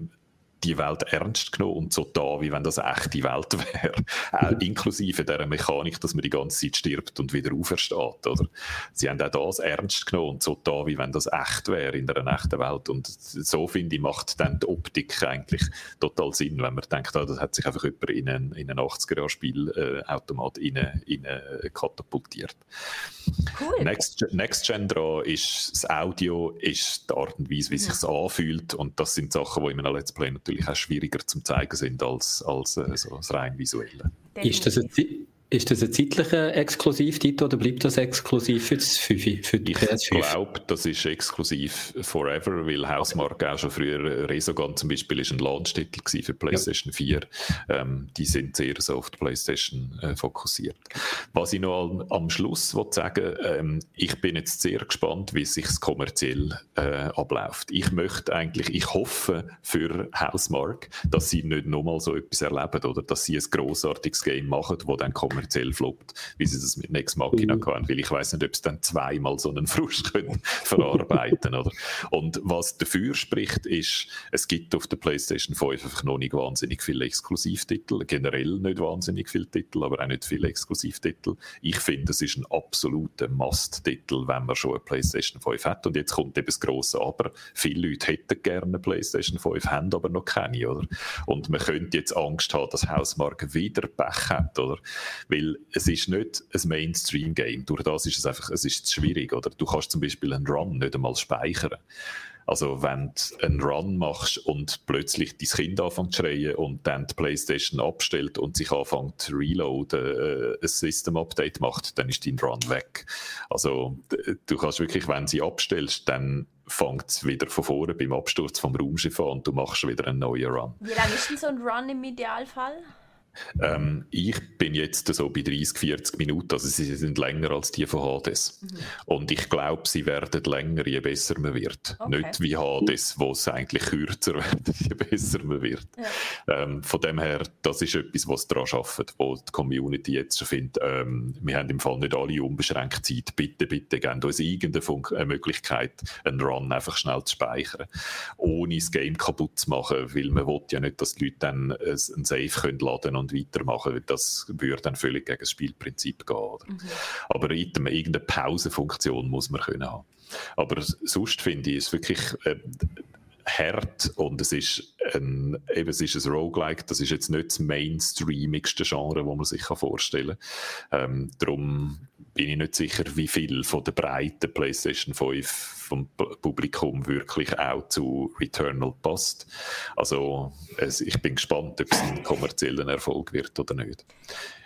die Welt ernst genommen und so da, wie wenn das echte Welt wäre. Auch inklusive der Mechanik, dass man die ganze Zeit stirbt und wieder aufersteht. Oder? Sie haben auch das ernst genommen und so da, wie wenn das echt wäre in einer echten Welt. Und so, finde ich, macht dann die Optik eigentlich total Sinn, wenn man denkt, ah, das hat sich einfach jemand in einen, in einen 80er-Jahr-Spielautomat äh, katapultiert. Cool. Next, Next Gen dran ist das Audio, ist die Art und Weise, wie es sich anfühlt und das sind Sachen, die in einem Let's Play natürlich natürlich auch schwieriger zum zeigen sind als, als äh, so das rein visuelle. Ist das, ein, ist das ein zeitlicher Exklusivtitel oder bleibt das exklusiv für, das 5, für die PS5? Ich glaube, das ist exklusiv forever, weil Hausmark auch schon früher, Resogun zum Beispiel, ist ein Launch-Titel für PlayStation ja. 4. Ähm, die sind sehr so auf die PlayStation äh, fokussiert. Was ich noch am, Schluss will sagen ähm, ich bin jetzt sehr gespannt, wie es sich kommerziell äh, abläuft. Ich möchte eigentlich, ich hoffe für Hausmark, dass sie nicht nochmal so etwas erleben oder dass sie ein grossartiges Game machen, das dann kommerziell kommerziell floppt, wie sie das mit Next Machina mhm. kann, weil ich weiß nicht, ob es dann zweimal so einen Frust können verarbeiten oder? Und was dafür spricht, ist, es gibt auf der PlayStation 5 einfach noch nicht wahnsinnig viele Exklusivtitel, generell nicht wahnsinnig viele Titel, aber auch nicht viele Exklusivtitel. Ich finde, es ist ein absoluter Must-Titel, wenn man schon eine PlayStation 5 hat. Und jetzt kommt eben das grosse Aber. Viele Leute hätten gerne eine PlayStation 5, haben aber noch keine, oder? Und man könnte jetzt Angst haben, dass Hausmark wieder Pech hat, oder? Weil es ist nicht ein Mainstream-Game. Durch das ist es einfach, es ist schwierig, oder? Du kannst zum Beispiel einen Run nicht einmal speichern. Also wenn du einen Run machst und plötzlich dein Kind anfängt zu schreien und dann die Playstation abstellt und sich anfängt zu reloaden, äh, ein System-Update macht, dann ist dein Run weg. Also du kannst wirklich, wenn sie abstellst, dann fängt es wieder von vorne beim Absturz vom Raumschiff an und du machst wieder einen neuen Run. Wie lange ist denn so ein Run im Idealfall? Ähm, ich bin jetzt so bei 30, 40 Minuten, also sie sind länger als die von Hades. Mhm. Und ich glaube, sie werden länger, je besser man wird. Okay. Nicht wie Hades, wo es eigentlich kürzer wird, je besser man wird. Ja. Ähm, von dem her, das ist etwas, was daran arbeitet, wo die Community jetzt schon findet, ähm, wir haben im Fall nicht alle unbeschränkt Zeit, bitte, bitte, geben uns irgendeine Fun eine Möglichkeit, einen Run einfach schnell zu speichern, ohne das Game kaputt zu machen, weil man will ja nicht, dass die Leute dann ein Save können laden und weitermachen, weil das würde dann völlig gegen das Spielprinzip gehen. Mhm. Aber irgendeine Pausenfunktion muss man können haben. Aber sonst finde ich es wirklich äh, hart und es ist ein, eben, es ist ein Roguelike, das ist jetzt nicht das mainstreamigste Genre, das man sich vorstellen kann. Ähm, darum bin ich nicht sicher, wie viel von der breiten PlayStation 5 vom Publikum wirklich auch zu Returnal passt. Also es, ich bin gespannt, ob es ein kommerzieller Erfolg wird oder nicht.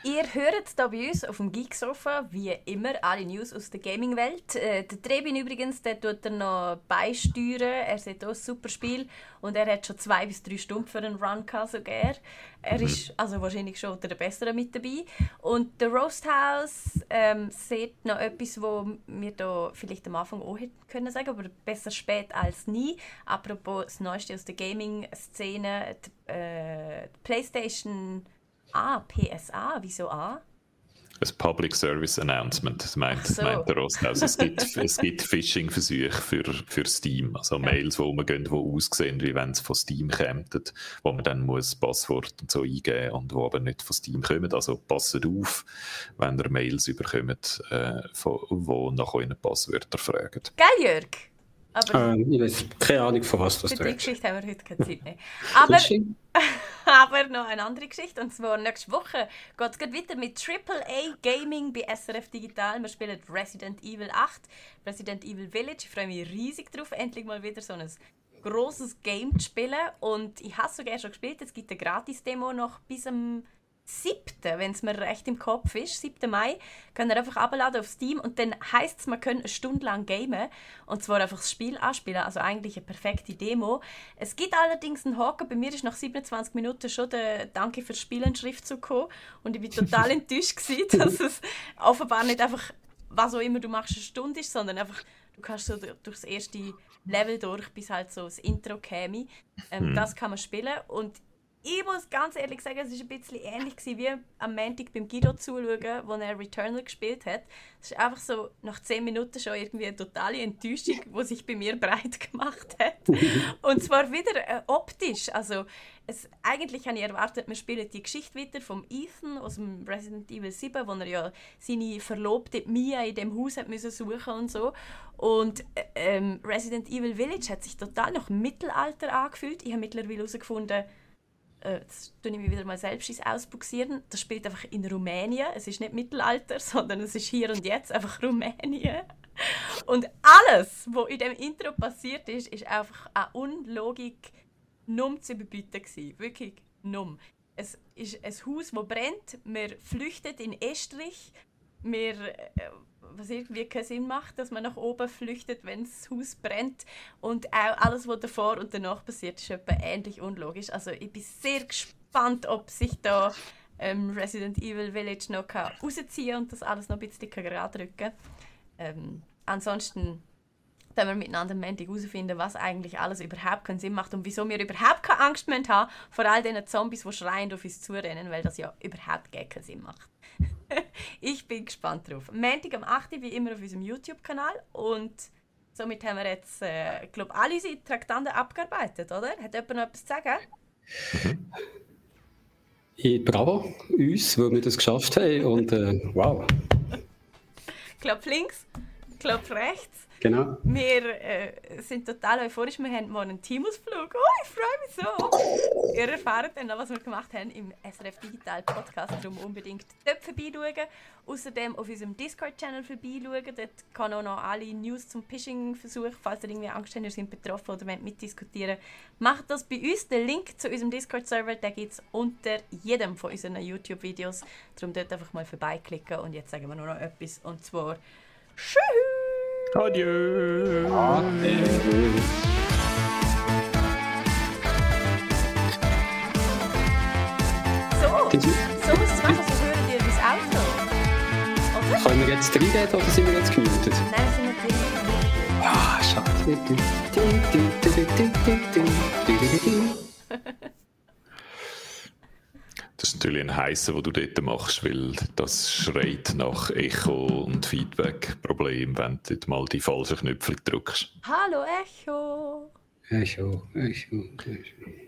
Ihr hört hier bei uns auf dem Geeksofa wie immer alle News aus der Gaming-Welt. Äh, der Trebin übrigens, der tut er noch beisteuern. Er sieht auch ein super Spiel und er hat schon zwei bis drei Stunden für einen Run gehabt, sogar. Er mhm. ist also wahrscheinlich schon unter den Besseren mit dabei. Und der Roast House ähm, sieht noch etwas, wo wir da vielleicht am Anfang auch hätten können sagen, aber besser spät als nie. Apropos das Neueste aus der Gaming-Szene, die, äh, die PlayStation A, PSA, wieso A? ein Public Service Announcement, meint, so. meint der Rost. Also es gibt, es gibt Phishing-Versuche für, für Steam, also Mails, wo man gehen, die aussehen, wie wenn es von Steam kämen, wo man dann muss Passwort und so eingeben und wo aber nicht von Steam kommen. Also passet auf, wenn ihr Mails überkommt, äh, wo nach euren Passwörtern fragen. Geil, Jörg! Aber ähm, ich weiß keine Ahnung, von was das Für die Geschichte haben wir heute keine Zeit mehr. Aber, aber noch eine andere Geschichte. Und zwar nächste Woche geht es weiter mit AAA Gaming bei SRF Digital. Wir spielen Resident Evil 8, Resident Evil Village. Ich freue mich riesig drauf, endlich mal wieder so ein großes Game zu spielen. Und ich habe sogar schon gespielt. Es gibt eine Gratis-Demo noch bis am 7., wenn es mir recht im Kopf ist, 7. Mai, könnt ihr einfach abladen auf Steam und dann heisst es, man kann eine Stunde lang gamen und zwar einfach das Spiel anspielen, also eigentlich eine perfekte Demo. Es gibt allerdings einen Haken, bei mir ist nach 27 Minuten schon der Danke fürs Spielen Schrift gekommen und ich bin total enttäuscht gewesen, dass es offenbar nicht einfach, was auch immer du machst, eine Stunde ist, sondern einfach, du kannst so durch das erste Level durch, bis halt so das Intro käme. Ähm, mhm. Das kann man spielen und ich muss ganz ehrlich sagen, es war ein bisschen ähnlich wie am Montag beim Guido zuschauen, wo er Returnal gespielt hat. Es ist einfach so nach 10 Minuten schon irgendwie eine totale Enttäuschung, die sich bei mir breit gemacht hat. Und zwar wieder äh, optisch. Also es, eigentlich habe ich erwartet, wir spielen die Geschichte weiter vom Ethan aus dem Resident Evil 7, wo er ja seine Verlobte Mia in dem Haus hat müssen suchen und so. Und äh, ähm, Resident Evil Village hat sich total nach Mittelalter angefühlt. Ich habe mittlerweile herausgefunden, äh, jetzt tue ich mich wieder mal selbst ins Ausbuxieren. Das spielt einfach in Rumänien. Es ist nicht Mittelalter, sondern es ist hier und jetzt einfach Rumänien. Und alles, was in dem Intro passiert ist, ist einfach eine Unlogik numm zu überbieten. Wirklich numm. Es ist ein Haus, das brennt. Wir flüchten in Estrich. Wir äh, was irgendwie keinen Sinn macht, dass man nach oben flüchtet, wenn das Haus brennt. Und auch alles, was davor und danach passiert, ist etwa ähnlich unlogisch. Also ich bin sehr gespannt, ob sich da ähm, Resident Evil Village noch rausziehen kann und das alles noch ein bisschen gerade rücken. Ähm, ansonsten wenn wir miteinander am Montag herausfinden, was eigentlich alles überhaupt keinen Sinn macht und wieso wir überhaupt keine Angst mehr haben vor all diesen Zombies, die schreiend auf uns zurennen, weil das ja überhaupt keinen Sinn macht. ich bin gespannt drauf. Montag am 8. wie immer auf unserem YouTube-Kanal und somit haben wir jetzt, äh, glaube alle unsere Traktanten abgearbeitet, oder? Hat jemand noch etwas zu sagen? Ich, bravo uns, weil wir das geschafft haben und äh, wow. Klopf links, klopf rechts. Genau. Wir äh, sind total euphorisch. Wir haben morgen einen Teamausflug. Oh, ich freue mich so. Ihr erfahrt dann noch, was wir gemacht haben im SRF Digital Podcast. Darum unbedingt dort vorbeischauen. Außerdem auf unserem Discord-Channel vorbeischauen. Dort kann auch noch alle News zum Phishing-Versuch, falls ihr irgendwie Angst habt, ihr seid betroffen oder wollt mitdiskutieren, macht das bei uns. Den Link zu unserem Discord-Server gibt es unter jedem von unseren YouTube-Videos. Darum dort einfach mal vorbeiklicken. Und jetzt sagen wir nur noch etwas. Und zwar Tschüss! Adieu. Adieu. So, so ist es machen, hören wir das Auto. Können wir jetzt reingehen oder sind wir jetzt gemutet? Nein, sind wir drin. Ah, schade. Das ist natürlich ein heißer, wo du dort machst, weil das schreit nach Echo und Feedback-Problem, wenn du dort mal die falschen Knöpfe drückst. Hallo Echo! Echo, Echo, Echo.